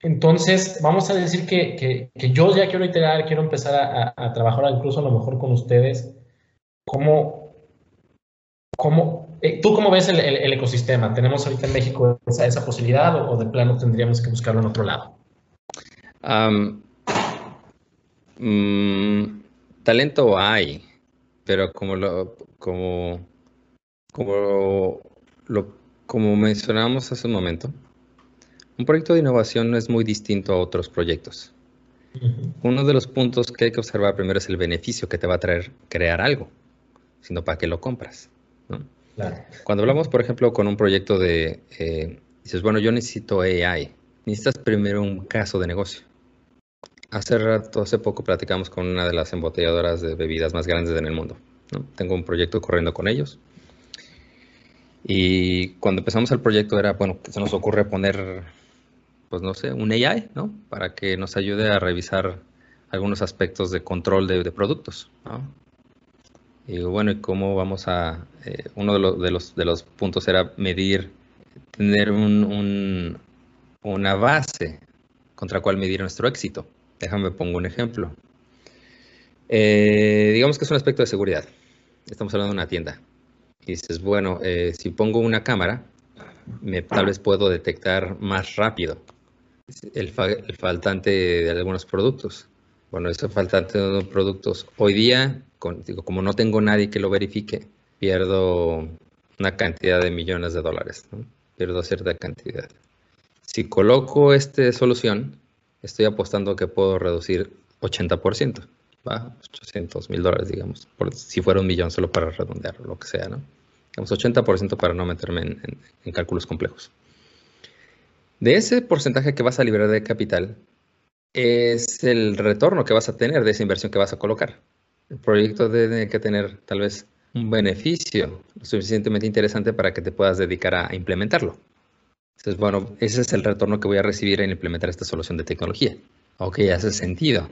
Entonces, vamos a decir que, yo ya quiero iterar, quiero empezar a, a, trabajar incluso a lo mejor con ustedes ¿Cómo, cómo, eh, ¿Tú cómo ves el, ecosistema? ¿Tenemos ahorita en México esa, posibilidad o, de plano tendríamos que buscarlo en otro lado? Mm, talento hay, pero como lo, como, como lo, como mencionábamos hace un momento, un proyecto de innovación no es muy distinto a otros proyectos. Uno de los puntos que hay que observar primero es el beneficio que te va a traer crear algo sino para qué lo compras. Cuando hablamos, por ejemplo, con un proyecto de, eh, dices, bueno, yo necesito AI, necesitas primero un caso de negocio. Hace rato, hace poco platicamos con una de las embotelladoras de bebidas más grandes en el mundo. Tengo un proyecto corriendo con ellos. Y cuando empezamos el proyecto era, bueno, que se nos ocurre poner, pues no sé, un AI, ¿no? Para que nos ayude a revisar algunos aspectos de control de, productos, ¿no? Y bueno, ¿y cómo vamos a...? Eh, uno de los, de, los, de los puntos era medir, tener un, una base contra cual medir nuestro éxito. Déjame pongo un ejemplo. Eh, digamos que es un aspecto de seguridad. Estamos hablando de una tienda. Y dices, bueno, eh, si pongo una cámara, me, tal vez puedo detectar más rápido el, faltante de algunos productos. Bueno, ese faltante de productos. Hoy día como no tengo nadie que lo verifique, pierdo una cantidad de millones de dólares, pierdo cierta cantidad. Si coloco esta solución, estoy apostando que puedo reducir 80%, ¿va? 800 mil dólares, digamos, por, si fuera un millón solo para redondear, lo que sea, ¿no? Digamos 80% para no meterme en, en cálculos complejos. De ese porcentaje que vas a liberar de capital, es el retorno que vas a tener de esa inversión que vas a colocar el proyecto tiene que tener tal vez un beneficio suficientemente interesante para que te puedas dedicar a implementarlo. Entonces, bueno, ese es el retorno que voy a recibir en implementar esta solución de tecnología. Ok, hace sentido,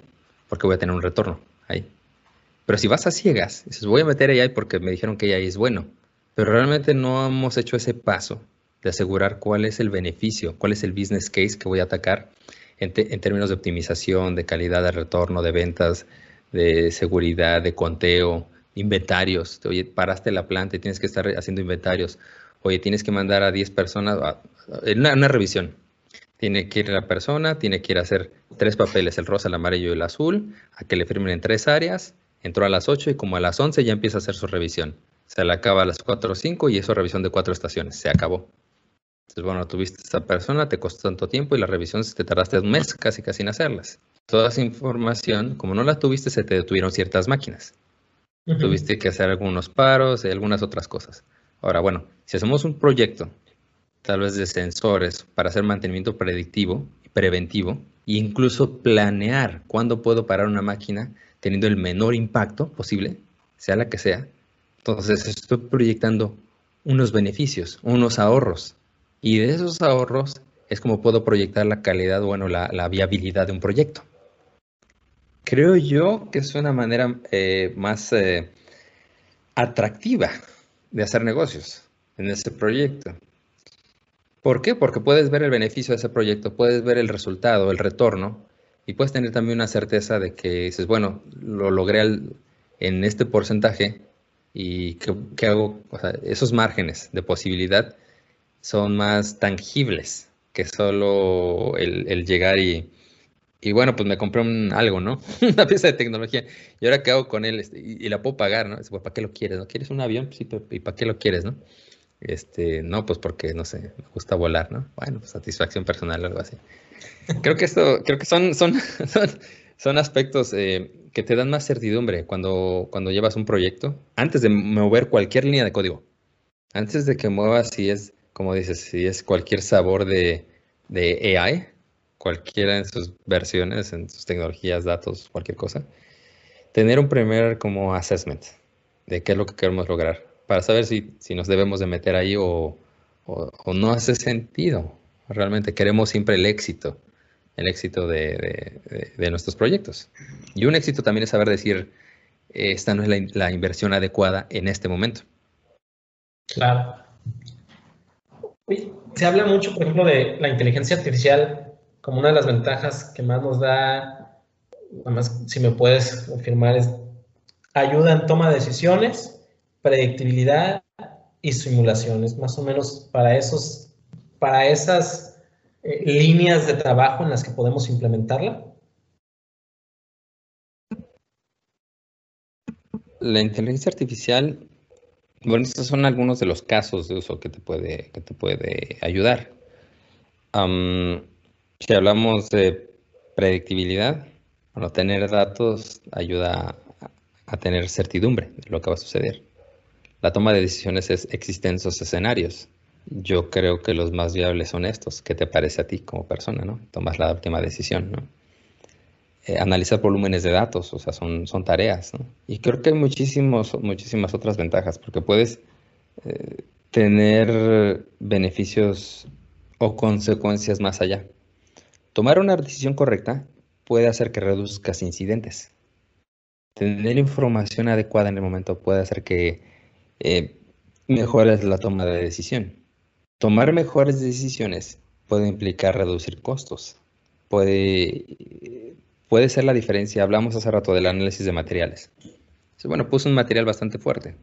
porque voy a tener un retorno ahí. Pero si vas a ciegas, dices, voy a meter AI porque me dijeron que AI es bueno, pero realmente no hemos hecho ese paso de asegurar cuál es el beneficio, cuál es el business case que voy a atacar en, en términos de optimización, de calidad de retorno, de ventas, de seguridad, de conteo, inventarios. Oye, paraste la planta y tienes que estar haciendo inventarios. Oye, tienes que mandar a 10 personas a, una, una, revisión. Tiene que ir la persona, tiene que ir a hacer tres papeles, el rosa, el amarillo y el azul, a que le firmen en tres áreas. Entró a las 8 y como a las 11 ya empieza a hacer su revisión. Se le acaba a las 4 o 5 y eso revisión de cuatro estaciones. Se acabó. Entonces, bueno, tuviste a esta persona, te costó tanto tiempo y la revisión te tardaste un mes casi casi en hacerlas toda esa información, como no la tuviste, se te detuvieron ciertas máquinas. Tuviste que hacer algunos paros y algunas otras cosas. Ahora, bueno, si hacemos un proyecto, tal vez de sensores para hacer mantenimiento predictivo y preventivo, e incluso planear cuándo puedo parar una máquina teniendo el menor impacto posible, sea la que sea, entonces estoy proyectando unos beneficios, unos ahorros. Y de esos ahorros es como puedo proyectar la calidad, bueno, la, la viabilidad de un proyecto. Creo yo que es una manera eh, más eh, atractiva de hacer negocios en ese proyecto. ¿Por qué? Porque puedes ver el beneficio de ese proyecto, puedes ver el resultado, el retorno, Y puedes tener también una certeza de que dices, bueno, lo logré en este porcentaje y ¿qué, hago? O sea, esos márgenes de posibilidad son más tangibles que solo el, llegar y, y, bueno, pues me compré un algo, ¿no? Una pieza de tecnología. ¿Y ahora qué hago con él? Este, y, la puedo pagar, ¿no? ¿para qué lo quieres? ¿No quieres un avión? Sí, ¿y para qué lo quieres, no? Este, no, pues porque, no sé, me gusta volar, ¿no? Bueno, pues satisfacción personal o algo así. Creo que esto, creo que son, son, son, aspectos eh, que te dan más certidumbre cuando, cuando llevas un proyecto, antes de mover cualquier línea de código. Antes de que muevas, si es, como dices, si es cualquier sabor de, de AI, cualquiera en sus versiones, en sus tecnologías, datos, cualquier cosa, tener un primer como assessment de qué es lo que queremos lograr para saber si, nos debemos de meter ahí o, no hace sentido. Realmente queremos siempre el éxito, el éxito de, nuestros proyectos. Y un éxito también es saber decir, esta no es la, inversión adecuada en este momento. Claro. Se habla mucho, por ejemplo, de la inteligencia artificial como una de las ventajas que más nos da, además, si me puedes confirmar, es ayuda en toma de decisiones, predictibilidad y simulaciones, más o menos para, esos, para esas eh, líneas de trabajo en las que podemos implementarla? La inteligencia artificial, bueno, estos son algunos de los casos de uso que te puede, que te puede ayudar. Si hablamos de predictibilidad, bueno, tener datos ayuda a tener certidumbre de lo que va a suceder la toma de decisiones es, existen esos escenarios. Yo creo que los más viables son estos. ¿Qué te parece a ti como persona? ¿no? Tomas la última decisión. ¿no? Eh, analizar volúmenes de datos, o sea, son, son tareas. ¿no? Y creo que hay muchísimos, muchísimas otras ventajas, porque puedes eh, tener beneficios o consecuencias más allá. Tomar una decisión correcta puede hacer que reduzcas incidentes. Tener información adecuada en el momento puede hacer que eh, mejores la toma de decisión. Tomar mejores decisiones puede implicar reducir costos. Puede, puede ser la diferencia. Hablamos hace rato del análisis de materiales. Bueno, puse un material bastante fuerte.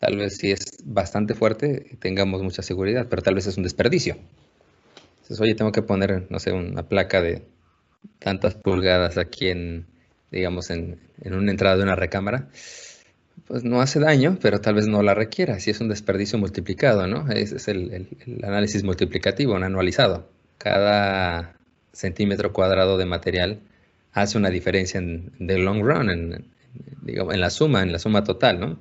Tal vez si es bastante fuerte tengamos mucha seguridad, pero tal vez es un desperdicio. Oye, tengo que poner, no sé, una placa de tantas pulgadas aquí en, digamos, en, en una entrada de una recámara pues no hace daño, pero tal vez no la requiera, si es un desperdicio multiplicado, ¿no? Es el, análisis multiplicativo, un anualizado. Cada centímetro cuadrado de material hace una diferencia en the long run, en, en la suma, en la suma total, ¿no?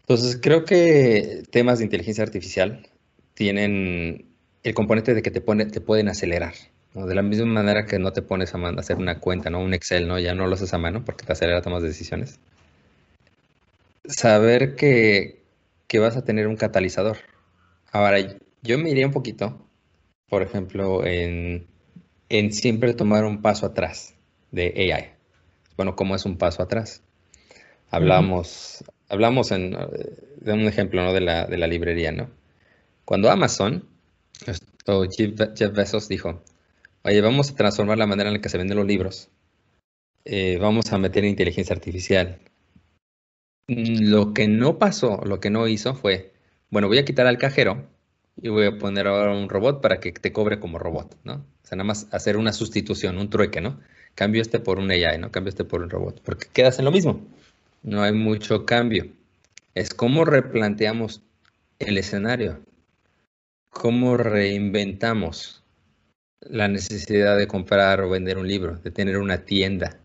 Entonces, creo que temas de inteligencia artificial tienen el componente de que te, pone, te pueden acelerar. De la misma manera que no te pones a hacer una cuenta, ¿no? Un Excel, ¿no? Ya no lo haces a mano porque te acelera tomas decisiones saber que, vas a tener un catalizador. Ahora, yo me iría un poquito, por ejemplo, en, siempre tomar un paso atrás de AI. Bueno, ¿cómo es un paso atrás? Hablamos, hablamos en, de un ejemplo ¿no? de, la, de la librería, ¿no? Cuando Amazon, Jeff Bezos dijo, oye, vamos a transformar la manera en la que se venden los libros, eh, vamos a meter inteligencia artificial, Mm, lo que no pasó, lo que no hizo fue, bueno, voy a quitar al cajero y voy a poner ahora un robot para que te cobre como robot, ¿no? O sea, nada más hacer una sustitución, un trueque, ¿no? Cambio este por un AI, ¿no? Cambio este por un robot, porque quedas en lo mismo. No hay mucho cambio. Es cómo replanteamos el escenario, cómo reinventamos la necesidad de comprar o vender un libro, de tener una tienda,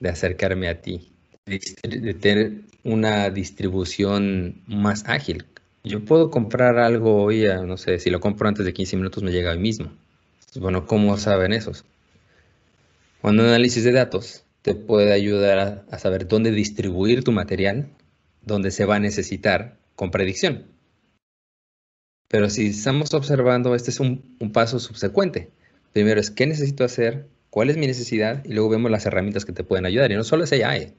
de acercarme a ti, de tener una distribución más ágil. Yo puedo comprar algo hoy, no sé, si lo compro antes de 15 minutos me llega hoy mismo. Bueno, ¿cómo saben esos? Cuando un análisis de datos te puede ayudar a, saber dónde distribuir tu material, dónde se va a necesitar con predicción. Pero si estamos observando, este es un, paso subsecuente. Primero es qué necesito hacer, cuál es mi necesidad y luego vemos las herramientas que te pueden ayudar. Y no solo es AI,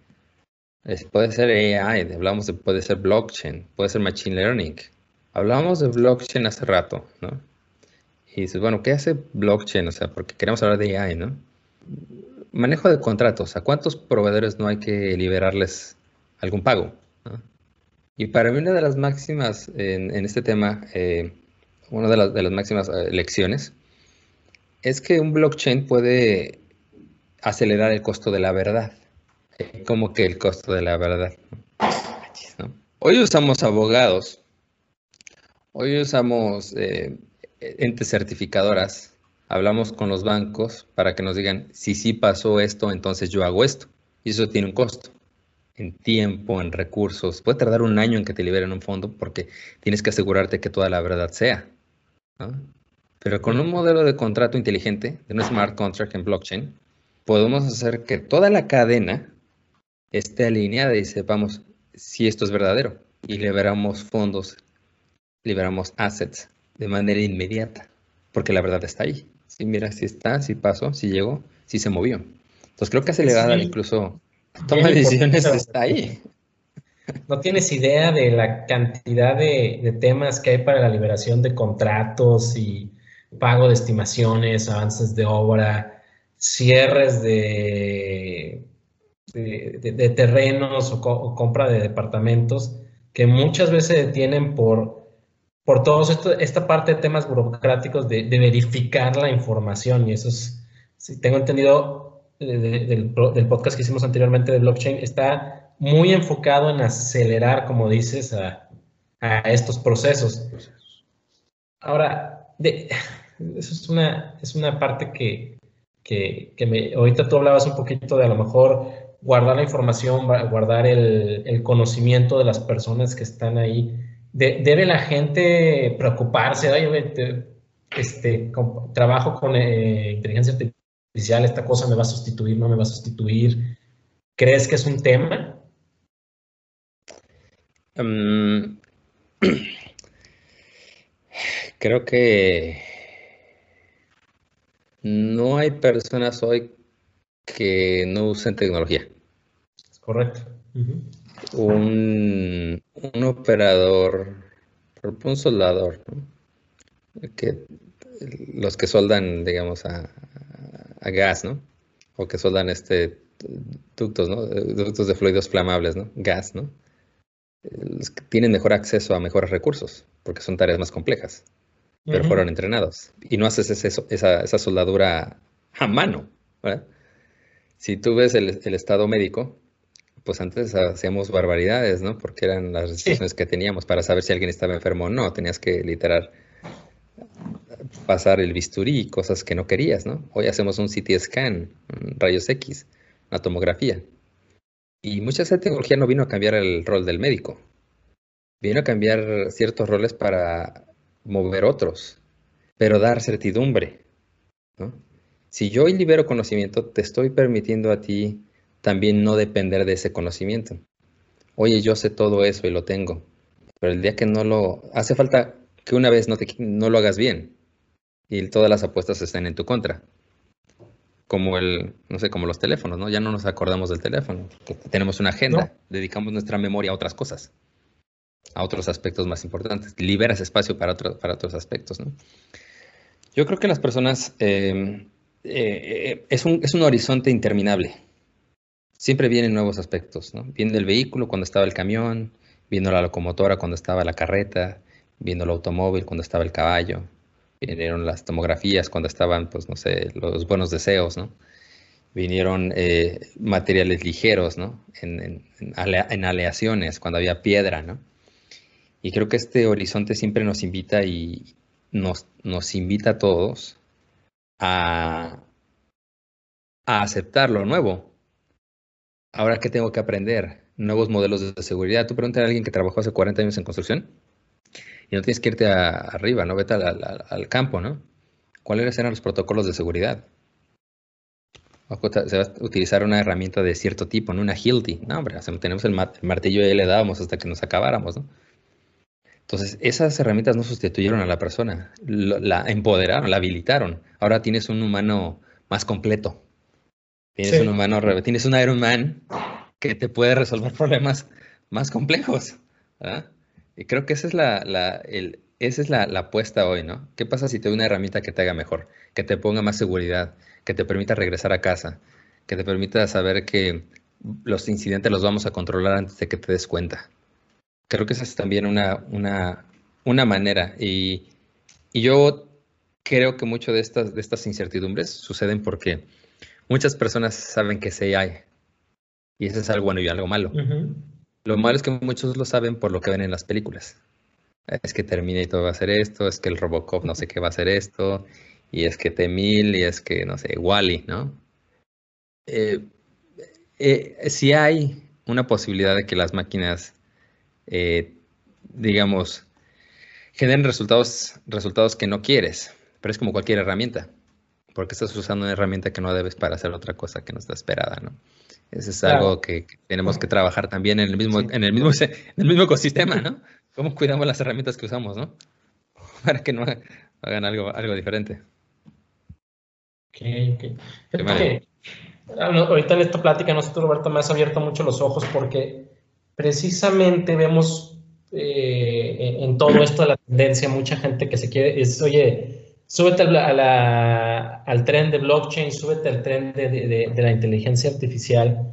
puede ser AI, hablamos de, puede ser blockchain, puede ser machine learning. Hablábamos de blockchain hace rato, ¿no? Y dices, bueno, ¿qué hace blockchain? O sea, porque queremos hablar de AI, ¿no? manejo de contratos. ¿A cuántos proveedores no hay que liberarles algún pago? Y para mí una de las máximas en, este tema, eh, una de las, máximas eh, lecciones, es que un blockchain puede acelerar el costo de la verdad. Como que el costo de la verdad. Hoy usamos abogados, hoy usamos eh, entes certificadoras, hablamos con los bancos para que nos digan, si sí pasó esto, entonces yo hago esto. Y eso tiene un costo en tiempo, en recursos. Puede tardar un año en que te liberen un fondo porque tienes que asegurarte que toda la verdad sea. Pero con un modelo de contrato inteligente, de un smart contract en blockchain, podemos hacer que toda la cadena esté alineada y sepamos si esto es verdadero. Y liberamos fondos, liberamos assets de manera inmediata, porque la verdad está ahí. Si mira, si está, si pasó, si llegó, si se movió. Entonces creo que acelerada incluso toma decisiones está ahí. No tienes idea de la cantidad de, temas que hay para la liberación de contratos y pago de estimaciones, avances de obra, cierres de, de, terrenos o, compra de departamentos que muchas veces se detienen por, por todo esto, esta parte de temas burocráticos de, verificar la información. Y eso es, si tengo entendido del, del podcast que hicimos anteriormente de blockchain, está muy enfocado en acelerar, como dices, a, a estos procesos. Ahora, de, eso es una, es una parte que, que, que me, ahorita tú hablabas un poquito de a lo mejor guardar la información, guardar el, el conocimiento de las personas que están ahí. ¿Debe la gente preocuparse? este, trabajo con eh, inteligencia artificial, esta cosa me va a sustituir, no me va a sustituir. ¿Crees que es un tema? Mm, creo que no hay personas hoy que no usen tecnología. correcto. un, operador, un soldador, que, los que soldan, digamos, a, gas, ¿no? O que soldan este ductos, ¿no? Ductos de fluidos flamables, ¿no? Gas, ¿no? Los que tienen mejor acceso a mejores recursos, porque son tareas más complejas, pero fueron entrenados. Y no haces esa, esa soldadura a mano, ¿verdad? si tú ves el, estado médico, pues antes hacíamos barbaridades, ¿no? Porque eran las restricciones que teníamos para saber si alguien estaba enfermo o no. Tenías que literal pasar el bisturí, cosas que no querías, ¿no? Hoy hacemos un CT scan, rayos X, una tomografía. Y mucha esa tecnología no vino a cambiar el rol del médico. Vino a cambiar ciertos roles para mover otros, pero dar certidumbre, ¿no? Si yo libero conocimiento, te estoy permitiendo a ti también no depender de ese conocimiento. Oye, yo sé todo eso y lo tengo, pero el día que no lo... Hace falta que una vez no, te, no lo hagas bien y todas las apuestas estén en tu contra. Como el, no sé, como los teléfonos, ¿no? Ya no nos acordamos del teléfono. Tenemos una agenda, dedicamos nuestra memoria a otras cosas, a otros aspectos más importantes. Liberas espacio para, para otros aspectos, ¿no? Yo creo que las personas eh, eh, es, un, es un horizonte interminable. Siempre vienen nuevos aspectos, ¿no? Viendo el vehículo cuando estaba el camión, viendo la locomotora cuando estaba la carreta, viendo el automóvil cuando estaba el caballo, vinieron las tomografías cuando estaban, pues, no sé, los buenos deseos, ¿no? Vinieron eh, materiales ligeros, ¿no? En, en, aleaciones, cuando había piedra, ¿no? Y creo que este horizonte siempre nos invita y nos, nos invita a todos a, aceptar lo nuevo. Ahora, ¿qué tengo que aprender? Nuevos modelos de seguridad. Tú preguntas a alguien que trabajó hace 40 años en construcción y no tienes que irte arriba, ¿no? Vete al, campo, ¿no? ¿Cuáles eran los protocolos de seguridad? Se va a utilizar una herramienta de cierto tipo, ¿no? Una Hilti. No, hombre, tenemos el, martillo y le dábamos hasta que nos acabáramos, ¿no? Entonces, esas herramientas no sustituyeron a la persona, la empoderaron, la habilitaron. Ahora tienes un humano más completo. Tienes un humano, tienes un Iron Man que te puede resolver problemas más complejos. Y creo que ese es la, esa es la, apuesta hoy, ¿no? ¿Qué pasa si te doy una herramienta que te haga mejor, que te ponga más seguridad, que te permita regresar a casa, que te permita saber que los incidentes los vamos a controlar antes de que te des cuenta? Creo que esa es también una, una, una manera. Y, y, yo creo que mucho de estas, de estas incertidumbres suceden porque muchas personas saben que sí hay. Y eso es algo bueno y algo malo. Lo malo es que muchos lo saben por lo que ven en las películas es que Terminator va a hacer esto, es que el Robocop no sé qué va a hacer esto, y es que T-1000, y es que, no sé, Wally, ¿no? Eh, eh, si hay una posibilidad de que las máquinas, eh, digamos, generen resultados, resultados que no quieres, pero es como cualquier herramienta, porque estás usando una herramienta que no debes para hacer otra cosa que no está esperada, ¿no? Eso es algo que, tenemos que trabajar también en el mismo, en el mismo, en el mismo ecosistema, ¿no? cómo cuidamos las herramientas que usamos, ¿no? Para que no hagan algo, algo diferente. Ok, ok. Ah, ahorita en esta plática, no sé tú, Roberto, me has abierto mucho los ojos porque precisamente vemos eh, en todo esto de la tendencia, mucha gente que se quiere, es, oye, súbete al tren de blockchain, súbete al tren de, la inteligencia artificial,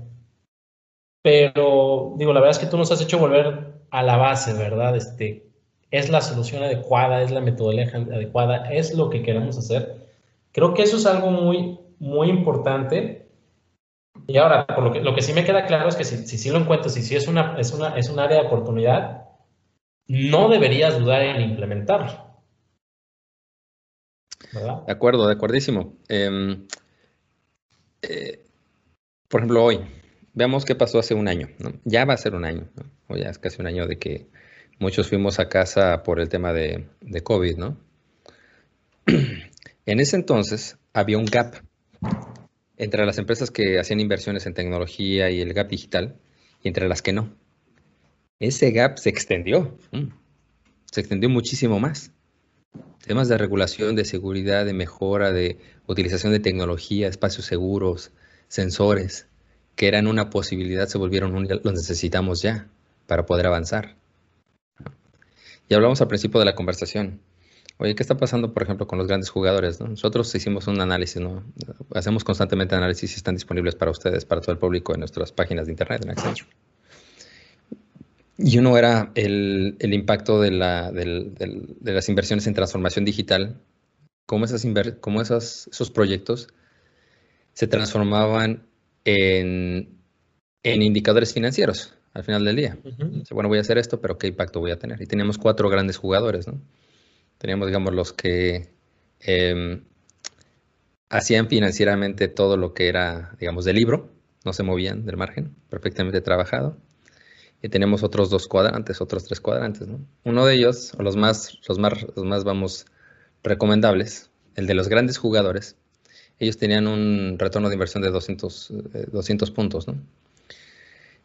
pero digo, la verdad es que tú nos has hecho volver a la base, ¿verdad? Este, es la solución adecuada, es la metodología adecuada, es lo que queremos hacer. Creo que eso es algo muy, muy importante. Y ahora, por lo que, lo que sí me queda claro es que si, si sí lo encuentras, si sí es, una, es, una, es un área de oportunidad, no deberías dudar en implementarlo. De acuerdo, de acuerdísimo. Em, eh, por ejemplo, hoy, veamos qué pasó hace un año. ¿no? Ya va a ser un año. ¿no? o ya es casi un año de que muchos fuimos a casa por el tema de, COVID, ¿no? En ese entonces había un gap entre las empresas que hacían inversiones en tecnología y el gap digital y entre las que no. Ese gap se extendió, se extendió muchísimo más. Temas de regulación, de seguridad, de mejora, de utilización de tecnología, espacios seguros, sensores, que eran una posibilidad, se volvieron un, los necesitamos ya para poder avanzar. Y hablamos al principio de la conversación. Oye, ¿qué está pasando, por ejemplo, con los grandes jugadores? Nosotros hicimos un análisis, ¿no? Hacemos constantemente análisis y están disponibles para ustedes, para todo el público en nuestras páginas de internet en Accenture. Y uno era el, impacto de, la, de, las inversiones en transformación digital, cómo, esas cómo esos, esos proyectos se transformaban en, en indicadores financieros al final del día. Bueno, voy a hacer esto, pero ¿qué impacto voy a tener? Y teníamos cuatro grandes jugadores, ¿no? Teníamos, digamos, los que em, hacían financieramente todo lo que era, digamos, del libro, no se movían del margen, perfectamente trabajado. Y tenemos otros dos cuadrantes, otros tres cuadrantes, ¿no? Uno de ellos, o los más, los más, los más, vamos, recomendables, el de los grandes jugadores, ellos tenían un retorno de inversión de 200, 200 eh, puntos, ¿no?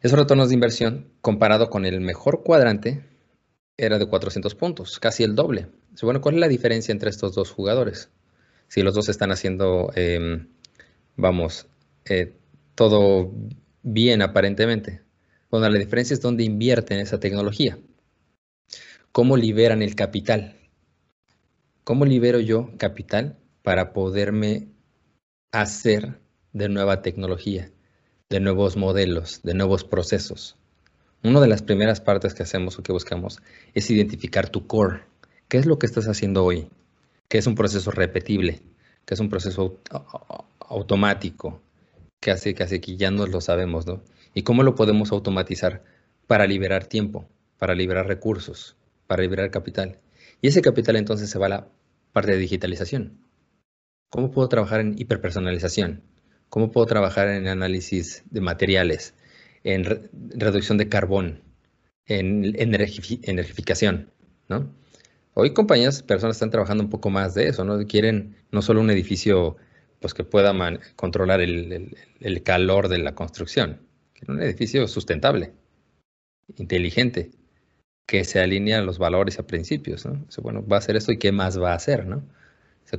Esos retornos de inversión, comparado con el mejor cuadrante, era de 400 puntos, casi el doble. Bueno, ¿cuál es la diferencia entre estos dos jugadores? Si los dos están haciendo, em, vamos, eh, todo bien aparentemente. Bueno, la diferencia es dónde invierten esa tecnología. ¿Cómo liberan el capital? ¿Cómo libero yo capital para poderme hacer de nueva tecnología? de nuevos modelos, de nuevos procesos. Una de las primeras partes que hacemos o que buscamos es identificar tu core. ¿Qué es lo que estás haciendo hoy? ¿Qué es un proceso repetible? ¿Qué es un proceso automático? ¿Qué hace, que ya no lo sabemos, ¿no? ¿Y cómo lo podemos automatizar para liberar tiempo, para liberar recursos, para liberar capital? Y ese capital entonces se va a la parte de digitalización. ¿Cómo puedo trabajar en hiperpersonalización? ¿Cómo puedo trabajar en análisis de materiales, en reducción de carbón, en energificación? ¿no? Hoy compañías, personas están trabajando un poco más de eso, ¿no? Quieren no solo un edificio pues, que pueda controlar el, calor de la construcción, quieren un edificio sustentable, inteligente, que se alinee a los valores y a principios, ¿no? bueno, va a hacer esto y qué más va a hacer, ¿no?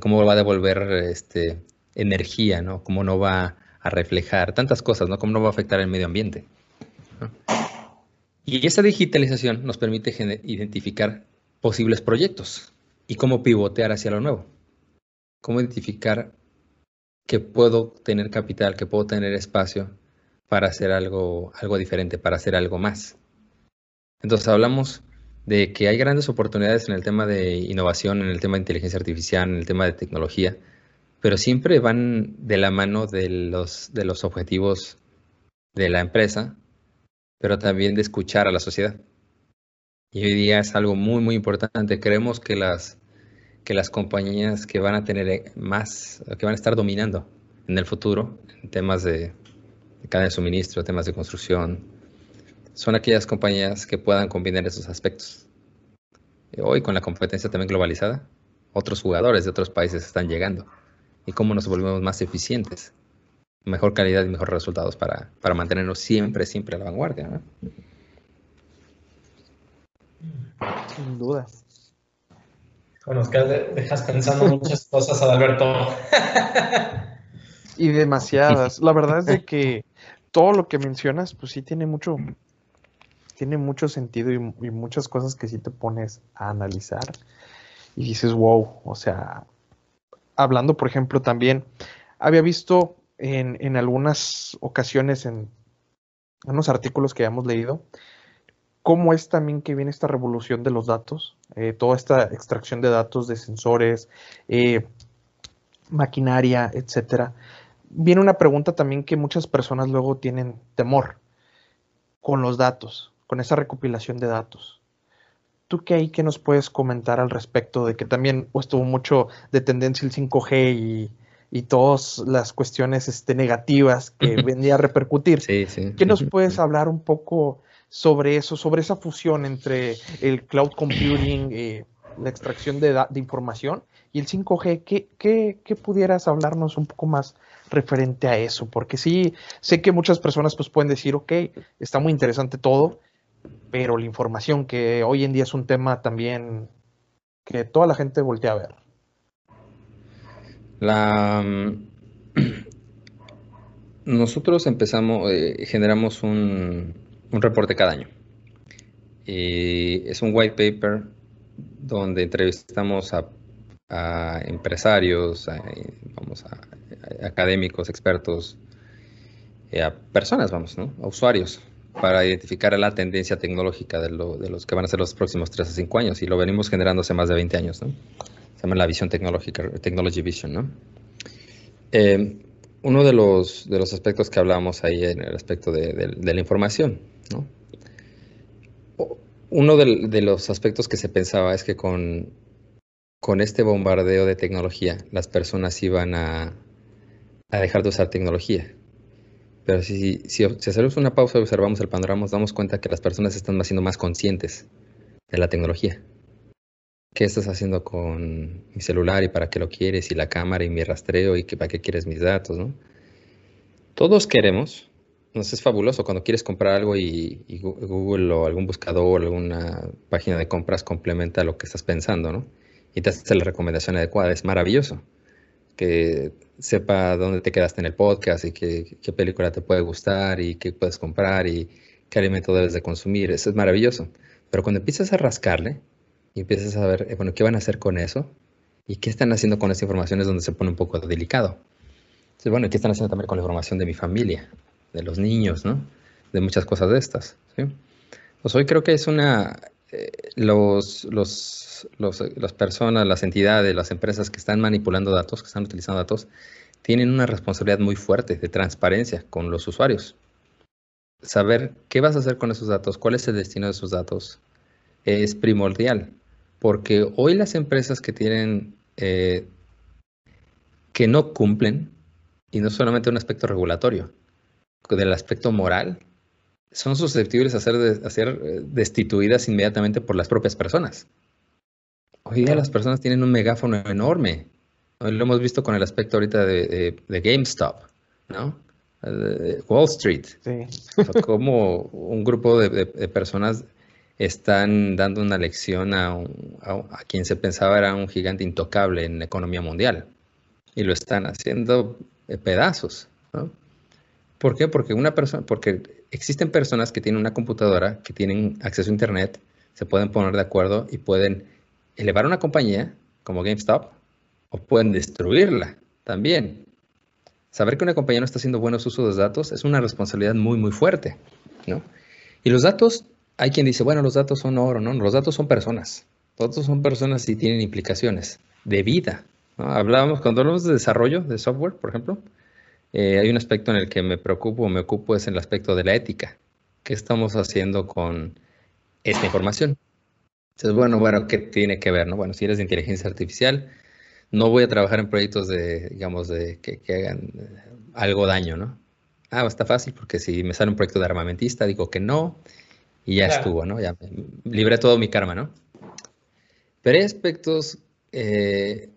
Cómo va a devolver este, energía, ¿no? Cómo no va a reflejar tantas cosas, ¿no? Cómo no va a afectar el medio ambiente. Y esa digitalización nos permite identificar posibles proyectos y cómo pivotear hacia lo nuevo. Cómo identificar que puedo tener capital, que puedo tener espacio para hacer algo, algo diferente, para hacer algo más. Entonces hablamos de que hay grandes oportunidades en el tema de innovación, en el tema de inteligencia artificial, en el tema de tecnología, pero siempre van de la mano de los, de los objetivos de la empresa, pero también de escuchar a la sociedad. Y hoy día es algo muy, muy importante. Creemos que las, que las compañías que van a tener más, que van a estar dominando en el futuro, en temas de, de cadena de suministro, temas de construcción, son aquellas compañías que puedan combinar esos aspectos. Hoy con la competencia también globalizada, otros jugadores de otros países están llegando. ¿Y cómo nos volvemos más eficientes? Mejor calidad y mejores resultados para, para mantenernos siempre, siempre a la vanguardia. Sin duda. Bueno, es que dejas pensando muchas cosas, Adalberto. y demasiadas. La verdad es de que todo lo que mencionas, pues sí tiene mucho, tiene mucho sentido y, y, muchas cosas que sí te pones a analizar y dices, wow, o sea, hablando, por ejemplo, también, había visto en, en algunas ocasiones en unos artículos que habíamos leído, cómo es también que viene esta revolución de los datos, eh, toda esta extracción de datos de sensores, eh, maquinaria, etcétera. Viene una pregunta también que muchas personas luego tienen temor con los datos, con esa recopilación de datos. ¿Tú qué hay que nos puedes comentar al respecto de que también estuvo mucho de tendencia el 5G y, y todas las cuestiones este, negativas que venía a repercutir? Sí, sí. ¿Qué nos puedes hablar un poco sobre eso, sobre esa fusión entre el cloud computing, eh, la extracción de, de, información y el 5G? ¿Qué, ¿Qué, qué, pudieras hablarnos un poco más referente a eso? Porque sí, sé que muchas personas pues pueden decir, ok, está muy interesante todo, pero la información que hoy en día es un tema también que toda la gente voltea a ver. La, nosotros empezamos, eh, generamos un, un, reporte cada año. Y es un white paper donde entrevistamos a, a empresarios, a, vamos a, académicos, expertos, eh, a personas, vamos, ¿no? a usuarios para identificar la tendencia tecnológica de, lo, de, los que van a ser los próximos 3 a 5 años y lo venimos generando hace más de 20 años, ¿no? Se llama la visión tecnológica, Technology Vision, ¿no? Eh, uno de los, de los aspectos que hablábamos ahí en el aspecto de, de, la información, ¿no? Uno de, los aspectos que se pensaba es que con, con este bombardeo de tecnología las personas iban a, a dejar de usar tecnología. Pero si, si, si, hacemos una pausa y observamos el panorama, nos damos cuenta que las personas están siendo más conscientes de la tecnología. ¿Qué estás haciendo con mi celular y para qué lo quieres? Y la cámara y mi rastreo y para qué quieres mis datos, ¿no? Todos queremos, nos es fabuloso cuando quieres comprar algo y, y, Google o algún buscador o alguna página de compras complementa lo que estás pensando, ¿no? Y te hace la recomendación adecuada, es maravilloso que sepa dónde te quedaste en el podcast y qué, qué, película te puede gustar y qué puedes comprar y qué alimento debes de consumir. Eso es maravilloso. Pero cuando empiezas a rascarle y empiezas a ver, bueno, ¿qué van a hacer con eso? ¿Y qué están haciendo con esta información? Es donde se pone un poco delicado. Entonces, bueno, ¿qué están haciendo también con la información de mi familia, de los niños, ¿no? De muchas cosas de estas. ¿sí? Pues hoy creo que es una... Eh, los, los, las personas, las entidades, las empresas que están manipulando datos, que están utilizando datos, tienen una responsabilidad muy fuerte de transparencia con los usuarios. Saber qué vas a hacer con esos datos, cuál es el destino de esos datos, es primordial. Porque hoy las empresas que tienen, eh, que no cumplen, y no solamente un aspecto regulatorio, del aspecto moral, son susceptibles a ser, de, a ser destituidas inmediatamente por las propias personas. Hoy día las personas tienen un megáfono enorme. Lo hemos visto con el aspecto ahorita de, de, de GameStop, ¿no? De Wall Street. Sí. Como un grupo de, de, personas están dando una lección a, un, a, a, quien se pensaba era un gigante intocable en la economía mundial. Y lo están haciendo pedazos, ¿no? ¿Por qué? Porque una persona, porque existen personas que tienen una computadora, que tienen acceso a internet, se pueden poner de acuerdo y pueden elevar una compañía como GameStop o pueden destruirla también. Saber que una compañía no está haciendo buenos usos de datos es una responsabilidad muy, muy fuerte, ¿no? Y los datos, hay quien dice, bueno, los datos son oro, ¿no? Los datos son personas. Los datos son personas y tienen implicaciones de vida. Hablábamos, cuando hablamos de desarrollo de software, por ejemplo, eh, hay un aspecto en el que me preocupo o me ocupo, es en el aspecto de la ética. ¿Qué estamos haciendo con esta información? Entonces, bueno, bueno, ¿qué tiene que ver? No? Bueno, si eres de inteligencia artificial, no voy a trabajar en proyectos de, digamos, de que, hagan eh, algo daño, ¿no? Ah, está fácil porque si me sale un proyecto de armamentista, digo que no y ya estuvo, ¿no? Ya libré todo mi karma, ¿no? Pero hay aspectos eh,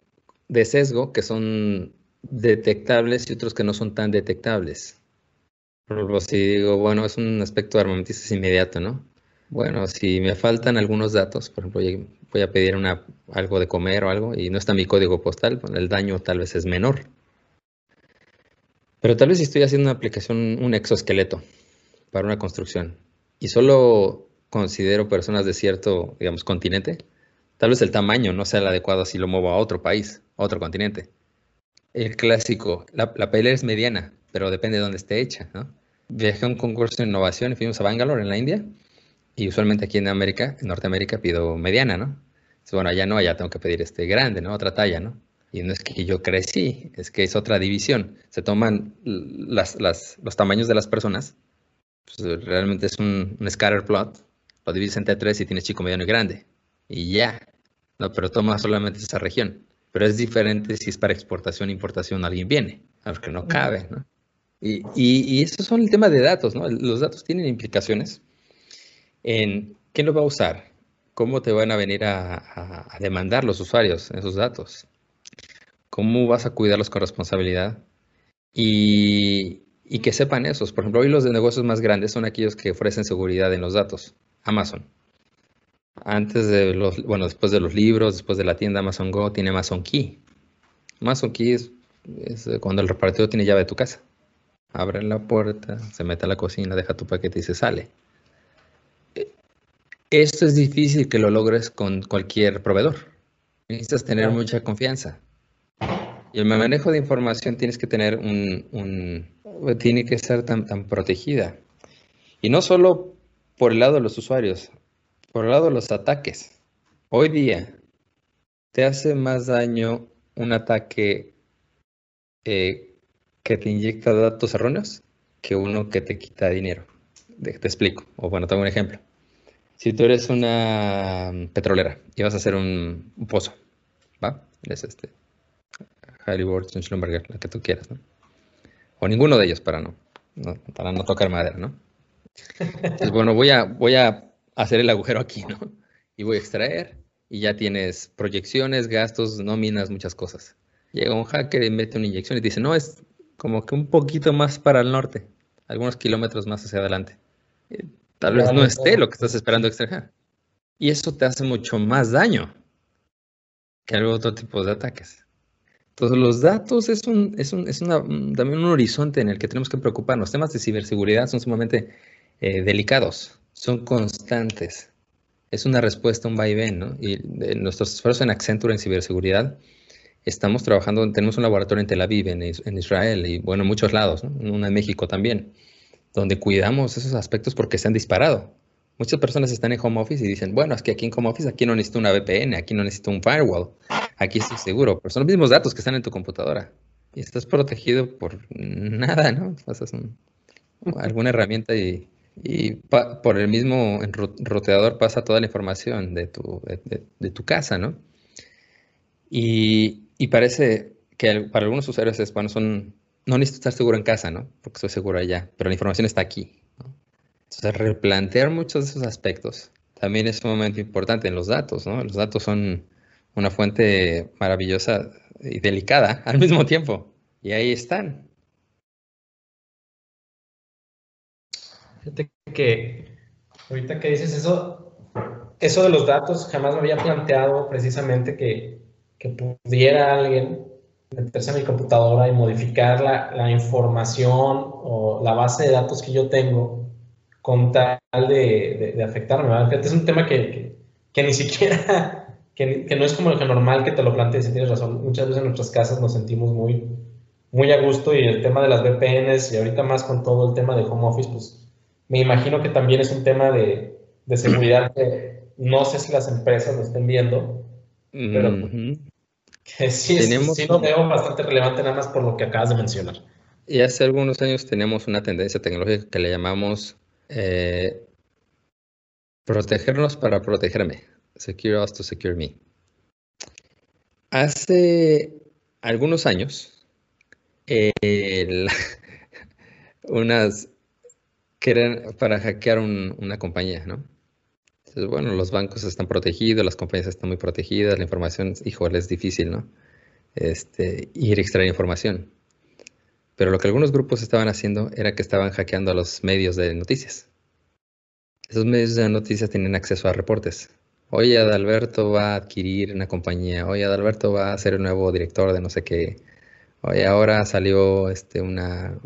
de sesgo que son detectables y otros que no son tan detectables. Por ejemplo, si digo, bueno, es un aspecto de armamentista inmediato, ¿no? Bueno, si me faltan algunos datos, por ejemplo, voy a pedir una, algo de comer o algo y no está mi código postal, el daño tal vez es menor. Pero tal vez si estoy haciendo una aplicación, un exoesqueleto para una construcción y solo considero personas de cierto, digamos, continente, tal vez el tamaño no sea el adecuado si lo muevo a otro país, a otro continente. El clásico, la, la es mediana, pero depende de dónde esté hecha, ¿no? Viajé a un concurso de innovación y fuimos a Bangalore, en la India, y usualmente aquí en América, en Norteamérica, pido mediana, ¿no? bueno, allá no, allá tengo que pedir este grande, ¿no? Otra talla, ¿no? Y no es que yo crecí, es que es otra división. Se toman las, los tamaños de las personas, pues realmente es un, scatter plot, lo divides entre tres y tienes chico, mediano y grande. Y ya, no, pero toma solamente esa región. Pero es diferente si es para exportación, importación, alguien viene, que no cabe, ¿no? Y, y, y eso son el tema de datos, ¿no? Los datos tienen implicaciones en quién lo va a usar, cómo te van a venir a, demandar los usuarios esos datos, cómo vas a cuidarlos con responsabilidad y, que sepan esos. Por ejemplo, hoy los de negocios más grandes son aquellos que ofrecen seguridad en los datos. Amazon. Antes de los, bueno, después de los libros, después de la tienda Amazon Go, tiene Amazon Key. Amazon Key es, es cuando el repartidor tiene llave de tu casa. Abre la puerta, se mete a la cocina, deja tu paquete y se sale. Esto es difícil que lo logres con cualquier proveedor. Necesitas tener mucha confianza. Y el manejo de información tienes que tener un, tiene que ser tan, tan protegida. Y no solo por el lado de los usuarios, por el lado de los ataques. Hoy día, ¿te hace más daño un ataque eh, que te inyecta datos erróneos que uno que te quita dinero? Te, te explico. O bueno, tengo un ejemplo. Si tú eres una petrolera y vas a hacer un, pozo, ¿va? Es este. Halliburton, Schlumberger, la que tú quieras, ¿no? O ninguno de ellos para no, para no tocar madera, ¿no? Entonces, bueno, voy a, voy a hacer el agujero aquí, ¿no? Y voy a extraer y ya tienes proyecciones, gastos, nóminas, muchas cosas. Llega un hacker y mete una inyección y dice, no, es como que un poquito más para el norte, algunos kilómetros más hacia adelante. Tal vez no esté lo que estás esperando extraer. Y eso te hace mucho más daño que algún otro tipo de ataques. Entonces, los datos es, un, es, un, es una, también un horizonte en el que tenemos que preocuparnos. Temas de ciberseguridad son sumamente eh, delicados, son constantes. Es una respuesta, un vaivén, ¿no? Y en nuestros esfuerzos en Accenture en ciberseguridad, estamos trabajando, tenemos un laboratorio en Tel Aviv, en, en Israel, y bueno, en muchos lados, ¿no? Una en México también donde cuidamos esos aspectos porque se han disparado. Muchas personas están en home office y dicen, bueno, es que aquí en home office aquí no necesito una VPN, aquí no necesito un firewall, aquí estoy seguro, pero son los mismos datos que están en tu computadora y estás protegido por nada, ¿no? Pasas alguna herramienta y, por el mismo roteador pasa toda la información de tu, de, tu casa, ¿no? Y, y, parece que para algunos usuarios es, bueno, son no necesito estar seguro en casa, ¿no? Porque estoy seguro allá, pero la información está aquí. ¿no? Entonces, replantear muchos de esos aspectos también es un momento importante en los datos, ¿no? Los datos son una fuente maravillosa y delicada al mismo tiempo. Y ahí están. Fíjate que ahorita que dices eso, eso de los datos, jamás me había planteado precisamente que pudiera alguien meterse a mi computadora y modificar la, la, información o la base de datos que yo tengo con tal de, afectarme. ¿verdad? Es un tema que, ni siquiera, que, no es como lo que normal que te lo plantees, si tienes razón. Muchas veces en nuestras casas nos sentimos muy, muy a gusto y el tema de las VPNs y ahorita más con todo el tema de home office, pues me imagino que también es un tema de, seguridad que no sé si las empresas lo estén viendo, pero que sí, sí lo veo bastante relevante nada más por lo que acabas de mencionar. Y hace algunos años tenemos una tendencia tecnológica que le llamamos eh, protegernos para protegerme. Secure us to secure me. Hace algunos años, unas que eran para hackear una compañía, ¿no? Entonces, bueno, los bancos están protegidos, las compañías están muy protegidas, la información, híjole, es difícil, ¿no? Este, ir a extraer información. Pero lo que algunos grupos estaban haciendo era que estaban hackeando a los medios de noticias. Esos medios de noticias tienen acceso a reportes. Hoy Adalberto va a adquirir una compañía. Hoy Adalberto va a ser el nuevo director de no sé qué. Hoy ahora salió este, una,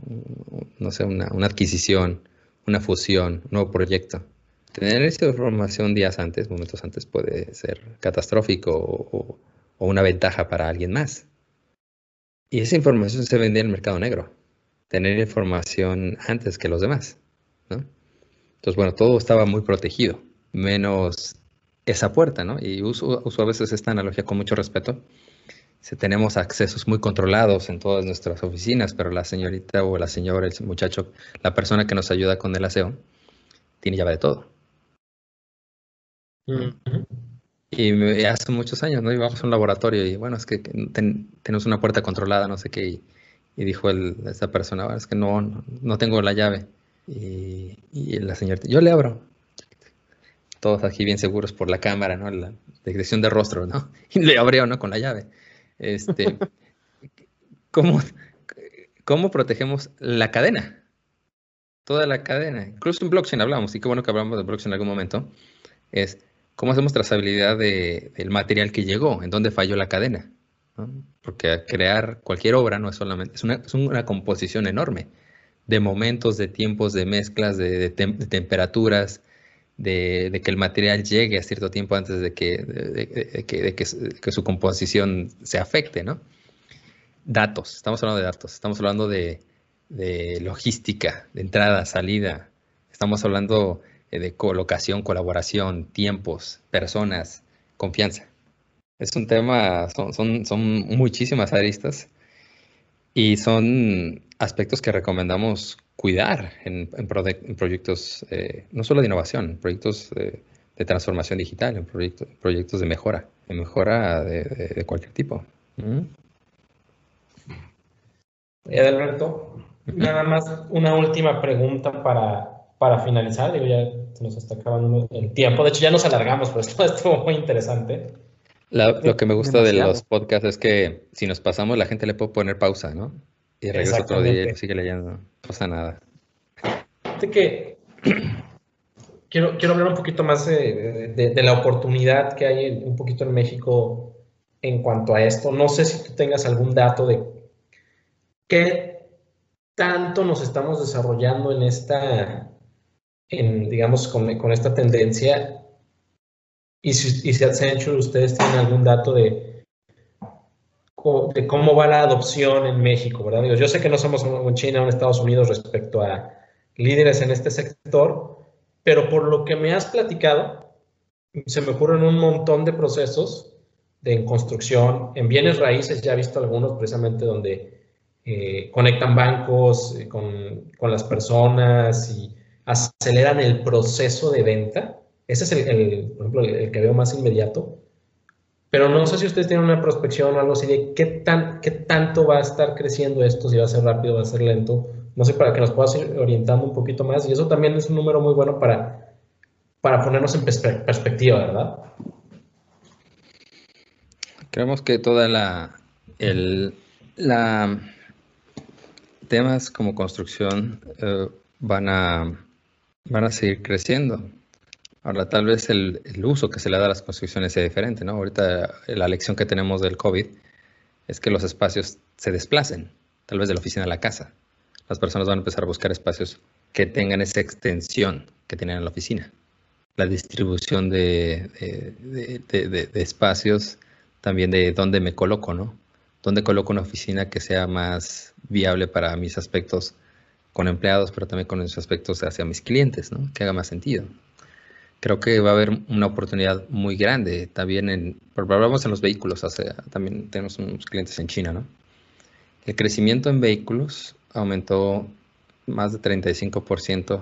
no sé, una, adquisición, una fusión, un nuevo proyecto. Tener esa información días antes, momentos antes, puede ser catastrófico o una ventaja para alguien más. Y esa información se vendía en el mercado negro. Tener información antes que los demás. ¿no? Entonces, bueno, todo estaba muy protegido, menos esa puerta, ¿no? Y uso, uso a veces esta analogía con mucho respeto. Si tenemos accesos muy controlados en todas nuestras oficinas, pero la señorita o la señora, el muchacho, la persona que nos ayuda con el aseo, tiene llave de todo. Y hace muchos años, ¿no? Íbamos a un laboratorio y bueno, es que tenemos una puerta controlada, no sé qué. Y, dijo el, esa persona, es que no, no, tengo la llave. Y, la señora, yo le abro. Todos aquí bien seguros por la cámara, ¿no? La detección de rostro, ¿no? Y le abrió, ¿no? Con la llave. Este, ¿cómo, ¿Cómo protegemos la cadena? Toda la cadena. Incluso en blockchain hablamos, y qué bueno que hablamos de blockchain en algún momento. Es ¿Cómo hacemos trazabilidad del material que llegó? ¿En dónde falló la cadena? Porque crear cualquier obra no es solamente, es una, composición enorme de momentos, de tiempos, de mezclas, de, temperaturas, de, que el material llegue a cierto tiempo antes de que, que, su composición se afecte, ¿no? Datos, estamos hablando de datos, estamos hablando de, logística, de entrada, salida, estamos hablando de colocación, colaboración, tiempos, personas, confianza. Es un tema, son, son, son muchísimas aristas y son aspectos que recomendamos cuidar en, proyectos, eh, no solo de innovación, proyectos de, transformación digital, en proyectos, proyectos de mejora, de mejora de, cualquier tipo. ¿Mm? Alberto, nada más una última pregunta para, para finalizar, digo, ya se nos está acabando el tiempo. De hecho, ya nos alargamos, pero esto estuvo muy interesante. lo que me gusta de los podcasts es que si nos pasamos, la gente le puede poner pausa, ¿no? Y regresa otro día y sigue leyendo. No pasa nada. Fíjate que quiero, quiero hablar un poquito más de, de, la oportunidad que hay un poquito en México en cuanto a esto. No sé si tú tengas algún dato de qué tanto nos estamos desarrollando en esta en, digamos, con, con esta tendencia? Y si, y si Accenture ustedes tienen algún dato de, de cómo va la adopción en México, ¿verdad? Yo sé que no somos un China o un Estados Unidos respecto a líderes en este sector, pero por lo que me has platicado, se me ocurren un montón de procesos de en construcción, en bienes raíces, ya he visto algunos precisamente donde eh, conectan bancos eh, con, con, las personas y aceleran el proceso de venta. Ese es el, por ejemplo, el que veo más inmediato. Pero no sé si ustedes tienen una prospección o algo así de qué, tan, qué tanto va a estar creciendo esto, si va a ser rápido, va a ser lento. No sé, para que nos puedas ir orientando un poquito más. Y eso también es un número muy bueno para, para ponernos en perspectiva, ¿verdad? Creemos que toda la, la temas como construcción eh, van a van a seguir creciendo. Ahora, tal vez el, uso que se le da a las construcciones sea diferente, ¿no? Ahorita la lección que tenemos del COVID es que los espacios se desplacen, tal vez de la oficina a la casa. Las personas van a empezar a buscar espacios que tengan esa extensión que tienen en la oficina. La distribución de, de, espacios, también de dónde me coloco, ¿no? Dónde coloco una oficina que sea más viable para mis aspectos con empleados, pero también con mis aspectos hacia mis clientes, ¿no? Que haga más sentido. Creo que va a haber una oportunidad muy grande también en, hablamos en los vehículos, también tenemos unos clientes en China, ¿no? El crecimiento en vehículos aumentó más de 35%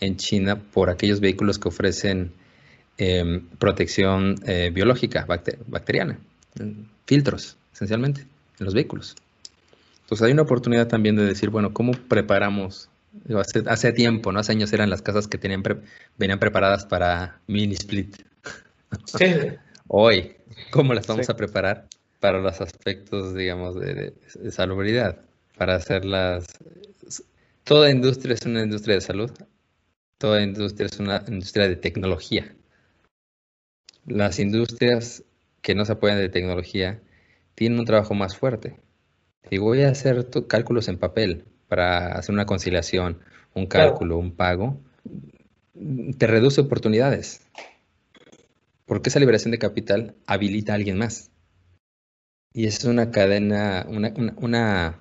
en China por aquellos vehículos que ofrecen em, protección eh, biológica bacteriana, filtros esencialmente en los vehículos. Entonces hay una oportunidad también de decir, bueno, ¿cómo preparamos? hace, tiempo, ¿no? Hace años eran las casas que tenían venían preparadas para mini split. Sí. Hoy, ¿cómo las vamos a preparar para los aspectos, digamos, de, de salubridad? Para hacerlas Toda industria es una industria de salud. Toda industria es una industria de tecnología. Las industrias que no se apoyan de tecnología tienen un trabajo más fuerte. Si voy a hacer cálculos en papel para hacer una conciliación, un cálculo, un pago, te reduce oportunidades. Porque esa liberación de capital habilita a alguien más. Y es una cadena, una, una,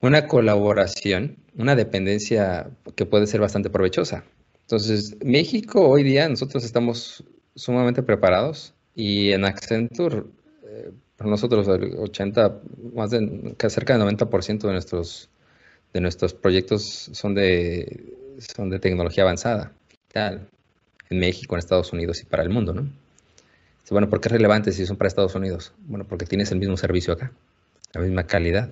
una colaboración una dependencia que puede ser bastante provechosa. Entonces, México hoy día nosotros estamos sumamente preparados y en Accenture, eh, nosotros el 80, más de cerca del 90% de nuestros, de nuestros proyectos son de, son de tecnología avanzada, en México, en Estados Unidos y para el mundo, ¿no? Bueno, ¿por qué es relevante si son para Estados Unidos? Bueno, porque tienes el mismo servicio acá, la misma calidad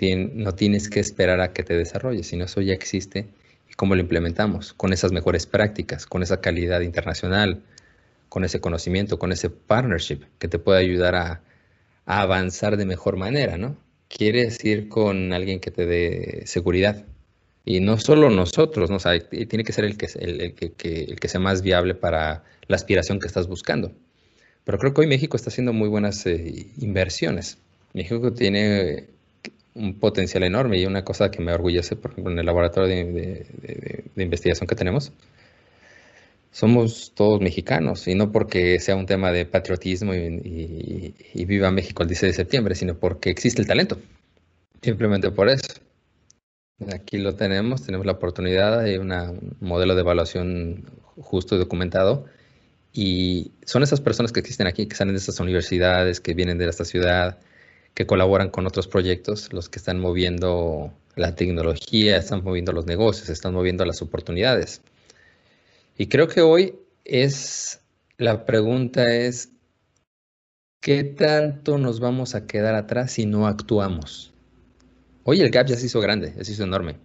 no tienes que esperar a que te desarrolles, sino eso ya existe y cómo lo implementamos, con esas mejores prácticas, con esa calidad internacional, con ese conocimiento, con ese partnership que te puede ayudar a, avanzar de mejor manera, ¿no? Quieres ir con alguien que te dé seguridad. Y no solo nosotros, ¿no? tiene que ser el que, el, que, el que sea más viable para la aspiración que estás buscando. Pero creo que hoy México está haciendo muy buenas eh, inversiones. México tiene un potencial enorme y una cosa que me orgullece, por ejemplo, en el laboratorio de, investigación que tenemos, somos todos mexicanos y no porque sea un tema de patriotismo y, viva México el 10 de septiembre, sino porque existe el talento. Simplemente por eso. Aquí lo tenemos, tenemos la oportunidad de un modelo de evaluación justo y documentado. Y son esas personas que existen aquí, que salen de estas universidades, que vienen de esta ciudad, que colaboran con otros proyectos, los que están moviendo la tecnología, están moviendo los negocios, están moviendo las oportunidades. Y creo que hoy es, la pregunta es, ¿qué tanto nos vamos a quedar atrás si no actuamos? Hoy el gap ya se hizo grande, ya se hizo enorme.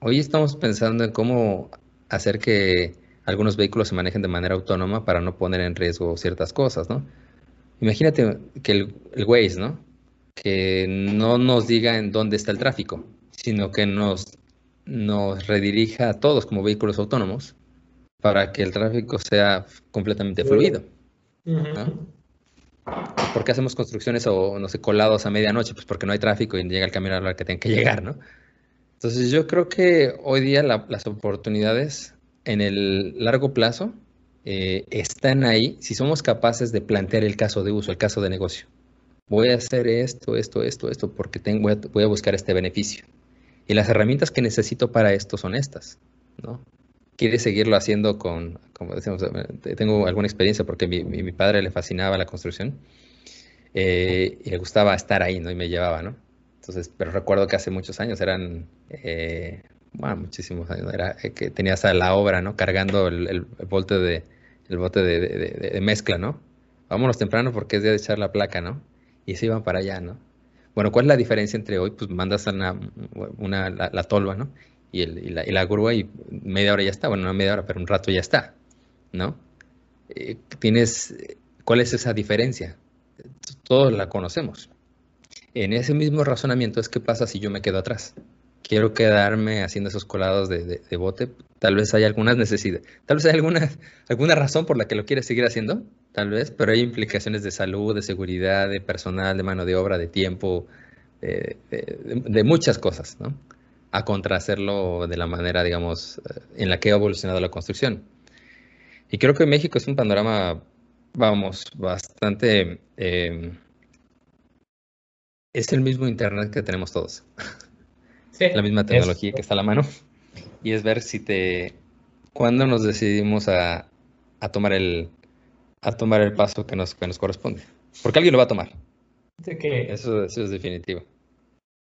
Hoy estamos pensando en cómo hacer que algunos vehículos se manejen de manera autónoma para no poner en riesgo ciertas cosas, ¿no? Imagínate que el, el Waze, ¿no? Que no nos diga en dónde está el tráfico, sino que nos, nos redirija a todos como vehículos autónomos para que el tráfico sea completamente fluido. ¿Por qué hacemos construcciones o, no sé, colados a medianoche? Pues porque no hay tráfico y llega el camión a la hora que tiene que llegar, ¿no? Entonces yo creo que hoy día las oportunidades en el largo plazo eh, están ahí si somos capaces de plantear el caso de uso, el caso de negocio. Voy a hacer esto, esto, esto, esto, porque tengo, voy, a, buscar este beneficio. Y las herramientas que necesito para esto son estas, ¿no? Quiere seguirlo haciendo con, como decimos, eh, tengo alguna experiencia porque mi, mi, padre le fascinaba la construcción eh, y le gustaba estar ahí, ¿no? Y me llevaba, ¿no? Entonces, pero recuerdo que hace muchos años eran, bueno, muchísimos años, era que tenías a la obra, ¿no? Cargando el, el, bote, de, el bote de, mezcla, ¿no? Vámonos temprano porque es día de echar la placa, ¿no? Y se iban para allá, ¿no? Bueno, ¿cuál es la diferencia entre hoy? Pues mandas una, una la, tolva, ¿no? Y, la, y, grúa y media hora ya está, bueno, no media hora, pero un rato ya está, ¿no? Eh, tienes, ¿cuál es esa diferencia? Todos la conocemos. En ese mismo razonamiento es qué pasa si yo me quedo atrás quiero quedarme haciendo esos colados de, bote, tal vez hay algunas necesidades, tal vez hay alguna, alguna razón por la que lo quieres seguir haciendo, tal vez, pero hay implicaciones de salud, de seguridad, de personal, de mano de obra, de tiempo, de, muchas cosas, ¿no? A contrahacerlo de la manera, digamos, eh, en la que ha evolucionado la construcción. Y creo que México es un panorama, vamos, bastante... Eh, es el mismo Internet que tenemos todos. Sí, la misma tecnología que está a la mano. Y es ver si te... ¿Cuándo nos decidimos a, a tomar el, a tomar el paso que nos, que nos corresponde? Porque alguien lo va a tomar. eso, eso es definitivo.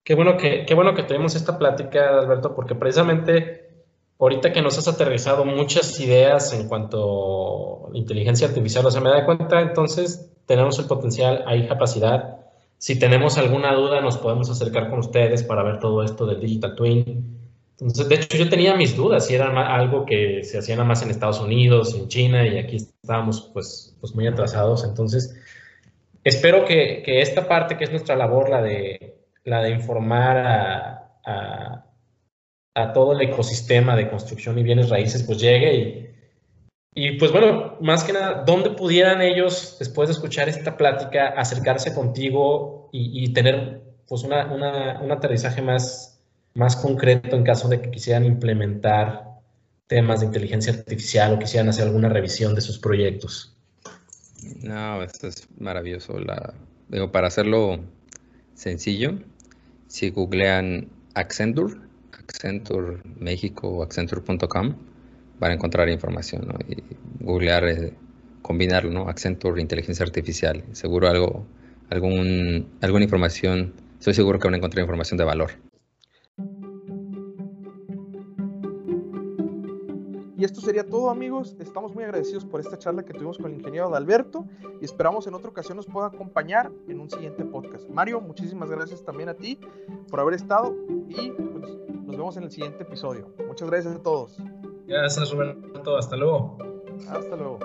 Qué bueno que, qué bueno que tenemos esta plática, Alberto, porque precisamente ahorita que nos has aterrizado muchas ideas en cuanto a inteligencia artificial, o sea, me da cuenta, entonces tenemos el potencial, hay capacidad. Si tenemos alguna duda, nos podemos acercar con ustedes para ver todo esto del Digital Twin. Entonces, de hecho, yo tenía mis dudas si era algo que se hacía nada más en Estados Unidos, en China, y aquí estábamos pues, pues muy atrasados. Entonces, espero que, que esta parte, que es nuestra labor, la de la de informar a, todo el ecosistema de construcción y bienes raíces, pues llegue y, y pues bueno, más que nada, ¿dónde pudieran ellos, después de escuchar esta plática, acercarse contigo y, tener pues una, un aterrizaje más, más concreto en caso de que quisieran implementar temas de inteligencia artificial o quisieran hacer alguna revisión de sus proyectos? No, esto es maravilloso. La, digo, para hacerlo sencillo, si googlean Accenture, Accenture México o Accenture.com, van a encontrar información. Y googlear, eh, combinarlo, ¿no? Accenture, inteligencia artificial. Seguro algo, algún, alguna información, estoy seguro que van a encontrar información de valor. Y esto sería todo amigos, estamos muy agradecidos por esta charla que tuvimos con el ingeniero Adalberto y esperamos en otra ocasión nos pueda acompañar en un siguiente podcast. Mario, muchísimas gracias también a ti por haber estado y pues, nos vemos en el siguiente episodio. Muchas gracias a todos. Gracias Roberto, hasta luego. Hasta luego.